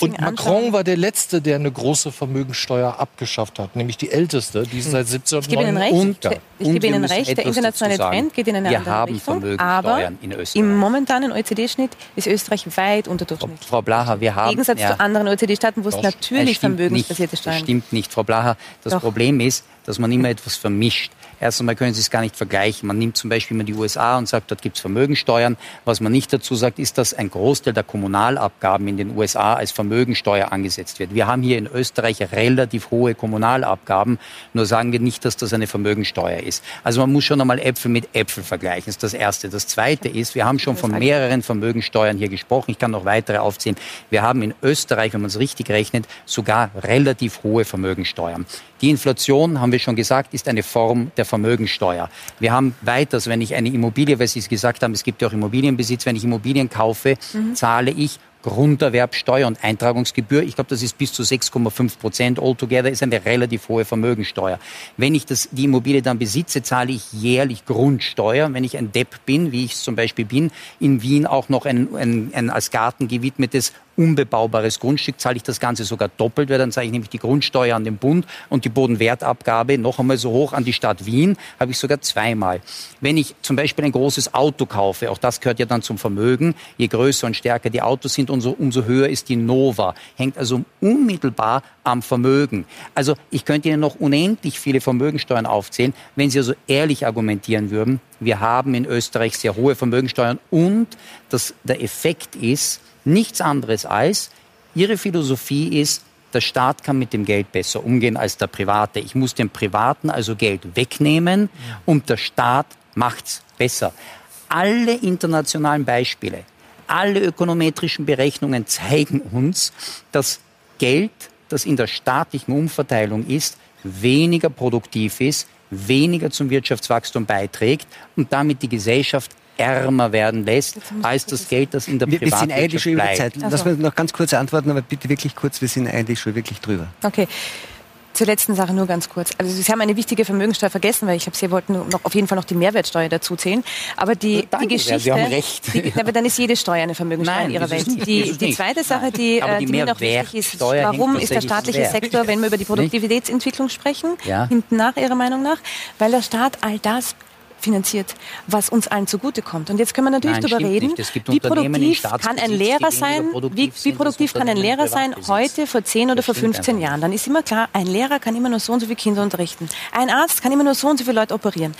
S5: Und Macron
S4: anschauen.
S5: war der Letzte, der eine große Vermögenssteuer abgeschafft hat, nämlich die älteste, die ist seit 1799.
S4: recht.
S2: Und-
S4: ich
S2: und
S4: gebe Ihnen recht, der internationale. Trend geht in eine
S2: Wir
S4: andere
S2: haben
S4: Richtung. Aber
S2: in Österreich.
S4: im momentanen OECD-Schnitt ist Österreich weit unterdurchschnittlich.
S2: Frau Blacher, wir haben
S4: Im Gegensatz
S2: ja,
S4: zu anderen OECD-Staaten, wo es natürlich vermögensbasierte
S2: nicht,
S4: Steuern
S2: Das stimmt nicht, Frau Blacher. Das
S4: Doch.
S2: Problem ist, dass man immer etwas vermischt. Erst einmal können Sie es gar nicht vergleichen. Man nimmt zum Beispiel immer die USA und sagt, dort gibt es Vermögensteuern. Was man nicht dazu sagt, ist, dass ein Großteil der Kommunalabgaben in den USA als Vermögensteuer angesetzt wird. Wir haben hier in Österreich relativ hohe Kommunalabgaben, nur sagen wir nicht, dass das eine Vermögensteuer ist. Also man muss schon einmal Äpfel mit Äpfel vergleichen. Das ist das Erste. Das Zweite ist, wir haben schon von mehreren Vermögensteuern hier gesprochen. Ich kann noch weitere aufzählen. Wir haben in Österreich, wenn man es richtig rechnet, sogar relativ hohe Vermögensteuern. Die Inflation, haben wir schon gesagt, ist eine Form der Vermögensteuer. Wir haben weiters, wenn ich eine Immobilie, weil Sie es gesagt haben, es gibt ja auch Immobilienbesitz, wenn ich Immobilien kaufe, zahle ich Grunderwerbsteuer und Eintragungsgebühr. Ich glaube, das ist bis zu 6,5 Prozent altogether, ist eine relativ hohe Vermögensteuer. Wenn ich das, die Immobilie dann besitze, zahle ich jährlich Grundsteuer. Wenn ich ein Depp bin, wie ich es zum Beispiel bin, in Wien auch noch ein, ein, ein als Garten gewidmetes unbebaubares Grundstück, zahle ich das Ganze sogar doppelt, weil dann zahle ich nämlich die Grundsteuer an den Bund und die Bodenwertabgabe noch einmal so hoch an die Stadt Wien, habe ich sogar zweimal. Wenn ich zum Beispiel ein großes Auto kaufe, auch das gehört ja dann zum Vermögen, je größer und stärker die Autos sind, umso, umso höher ist die Nova, hängt also unmittelbar am Vermögen. Also ich könnte Ihnen noch unendlich viele Vermögensteuern aufzählen, wenn Sie also ehrlich argumentieren würden, wir haben in Österreich sehr hohe Vermögensteuern und dass der Effekt ist, nichts anderes als, Ihre Philosophie ist, der Staat kann mit dem Geld besser umgehen als der Private. Ich muss dem Privaten also Geld wegnehmen und der Staat macht's besser. Alle internationalen Beispiele, alle ökonometrischen Berechnungen zeigen uns, dass Geld, das in der staatlichen Umverteilung ist, weniger produktiv ist, weniger zum Wirtschaftswachstum beiträgt und damit die Gesellschaft ärmer werden lässt, als das Geld, das in der
S1: Wir, wir sind eigentlich
S2: Privatwirtschaft
S1: schon über
S2: bleibt.
S1: Zeit. Lass
S4: so.
S1: mich noch ganz kurz antworten, aber bitte wirklich kurz, wir sind eigentlich schon wirklich drüber.
S4: Okay. Zur letzten Sache nur ganz kurz. Also Sie haben eine wichtige Vermögensteuer vergessen, weil ich habe, Sie wollten noch auf jeden Fall noch die Mehrwertsteuer dazu zählen. Aber die,
S2: Danke
S4: die Geschichte,
S2: Sie haben recht.
S4: Die, aber dann ist jede Steuer eine Vermögensteuer
S2: Nein,
S4: in Ihrer Welt.
S2: nicht-
S4: Die, die zweite Sache, die, äh,
S2: die
S4: die mir noch wichtig ist, warum ist der staatliche. Sektor, wenn wir über die Produktivitätsentwicklung sprechen,
S2: Ja.
S4: hinten nach Ihrer Meinung nach, weil der Staat all das finanziert, was uns allen zugutekommt. Und jetzt können wir natürlich
S2: Nein,
S4: darüber reden, wie produktiv kann ein Lehrer sein, wie, wie produktiv kann ein Lehrer sein heute, vor 10 oder vor
S2: stimmt
S4: 15
S2: einfach.
S4: Jahren. Dann ist immer klar, ein Lehrer kann immer nur so und so viele Kinder unterrichten. Ein Arzt kann immer nur so und so viele Leute operieren.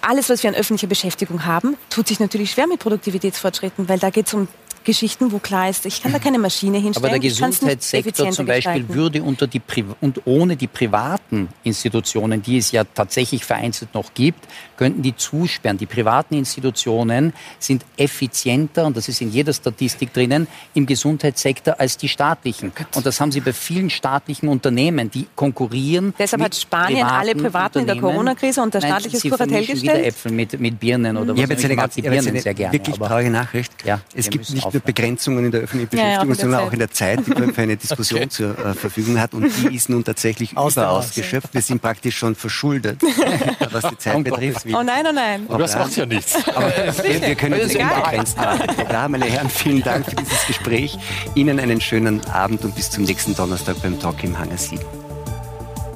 S4: Alles, was wir an öffentlicher Beschäftigung haben, tut sich natürlich schwer mit Produktivitätsfortschritten, weil da geht es um Geschichten, wo klar ist, ich kann da keine Maschine hinstellen.
S2: Aber der Gesundheitssektor zum Beispiel
S4: gestalten.
S2: würde unter die Pri und ohne die privaten Institutionen, die es ja tatsächlich vereinzelt noch gibt, könnten die zusperren. Die privaten Institutionen sind effizienter, und das ist in jeder Statistik drinnen, im Gesundheitssektor als die staatlichen. Und das haben sie bei vielen staatlichen Unternehmen, die konkurrieren.
S4: Deshalb hat Spanien alle Privaten in der. Corona-Krise unter staatliches Kuratell gestellt?
S2: wieder Äpfel mit, mit Birnen oder
S1: Ich
S2: was Die
S1: ich habe jetzt
S2: Birnen sehr gerne.
S1: wirklich traurige Nachricht.
S2: Ja,
S1: es gibt nicht nur
S2: aufhören.
S1: Begrenzungen in der öffentlichen
S4: Ja, ja,
S1: Beschäftigung,
S4: auch in der
S1: sondern
S4: Zeit.
S1: auch in der Zeit, die man für eine *laughs* Diskussion zur äh, Verfügung hat. Und die ist nun tatsächlich
S3: Aus dem
S1: überaus
S3: Haus.
S1: geschöpft. Wir sind praktisch schon verschuldet, *laughs* was die Zeit betrifft.
S4: Oh nein, oh nein.
S5: Aber das macht ja nichts. *laughs*
S1: Aber wir, wir können das unbegrenzt machen. Ja, meine Herren, vielen Dank für dieses Gespräch. Ihnen einen schönen Abend und bis zum nächsten Donnerstag beim Talk im Hangar 7.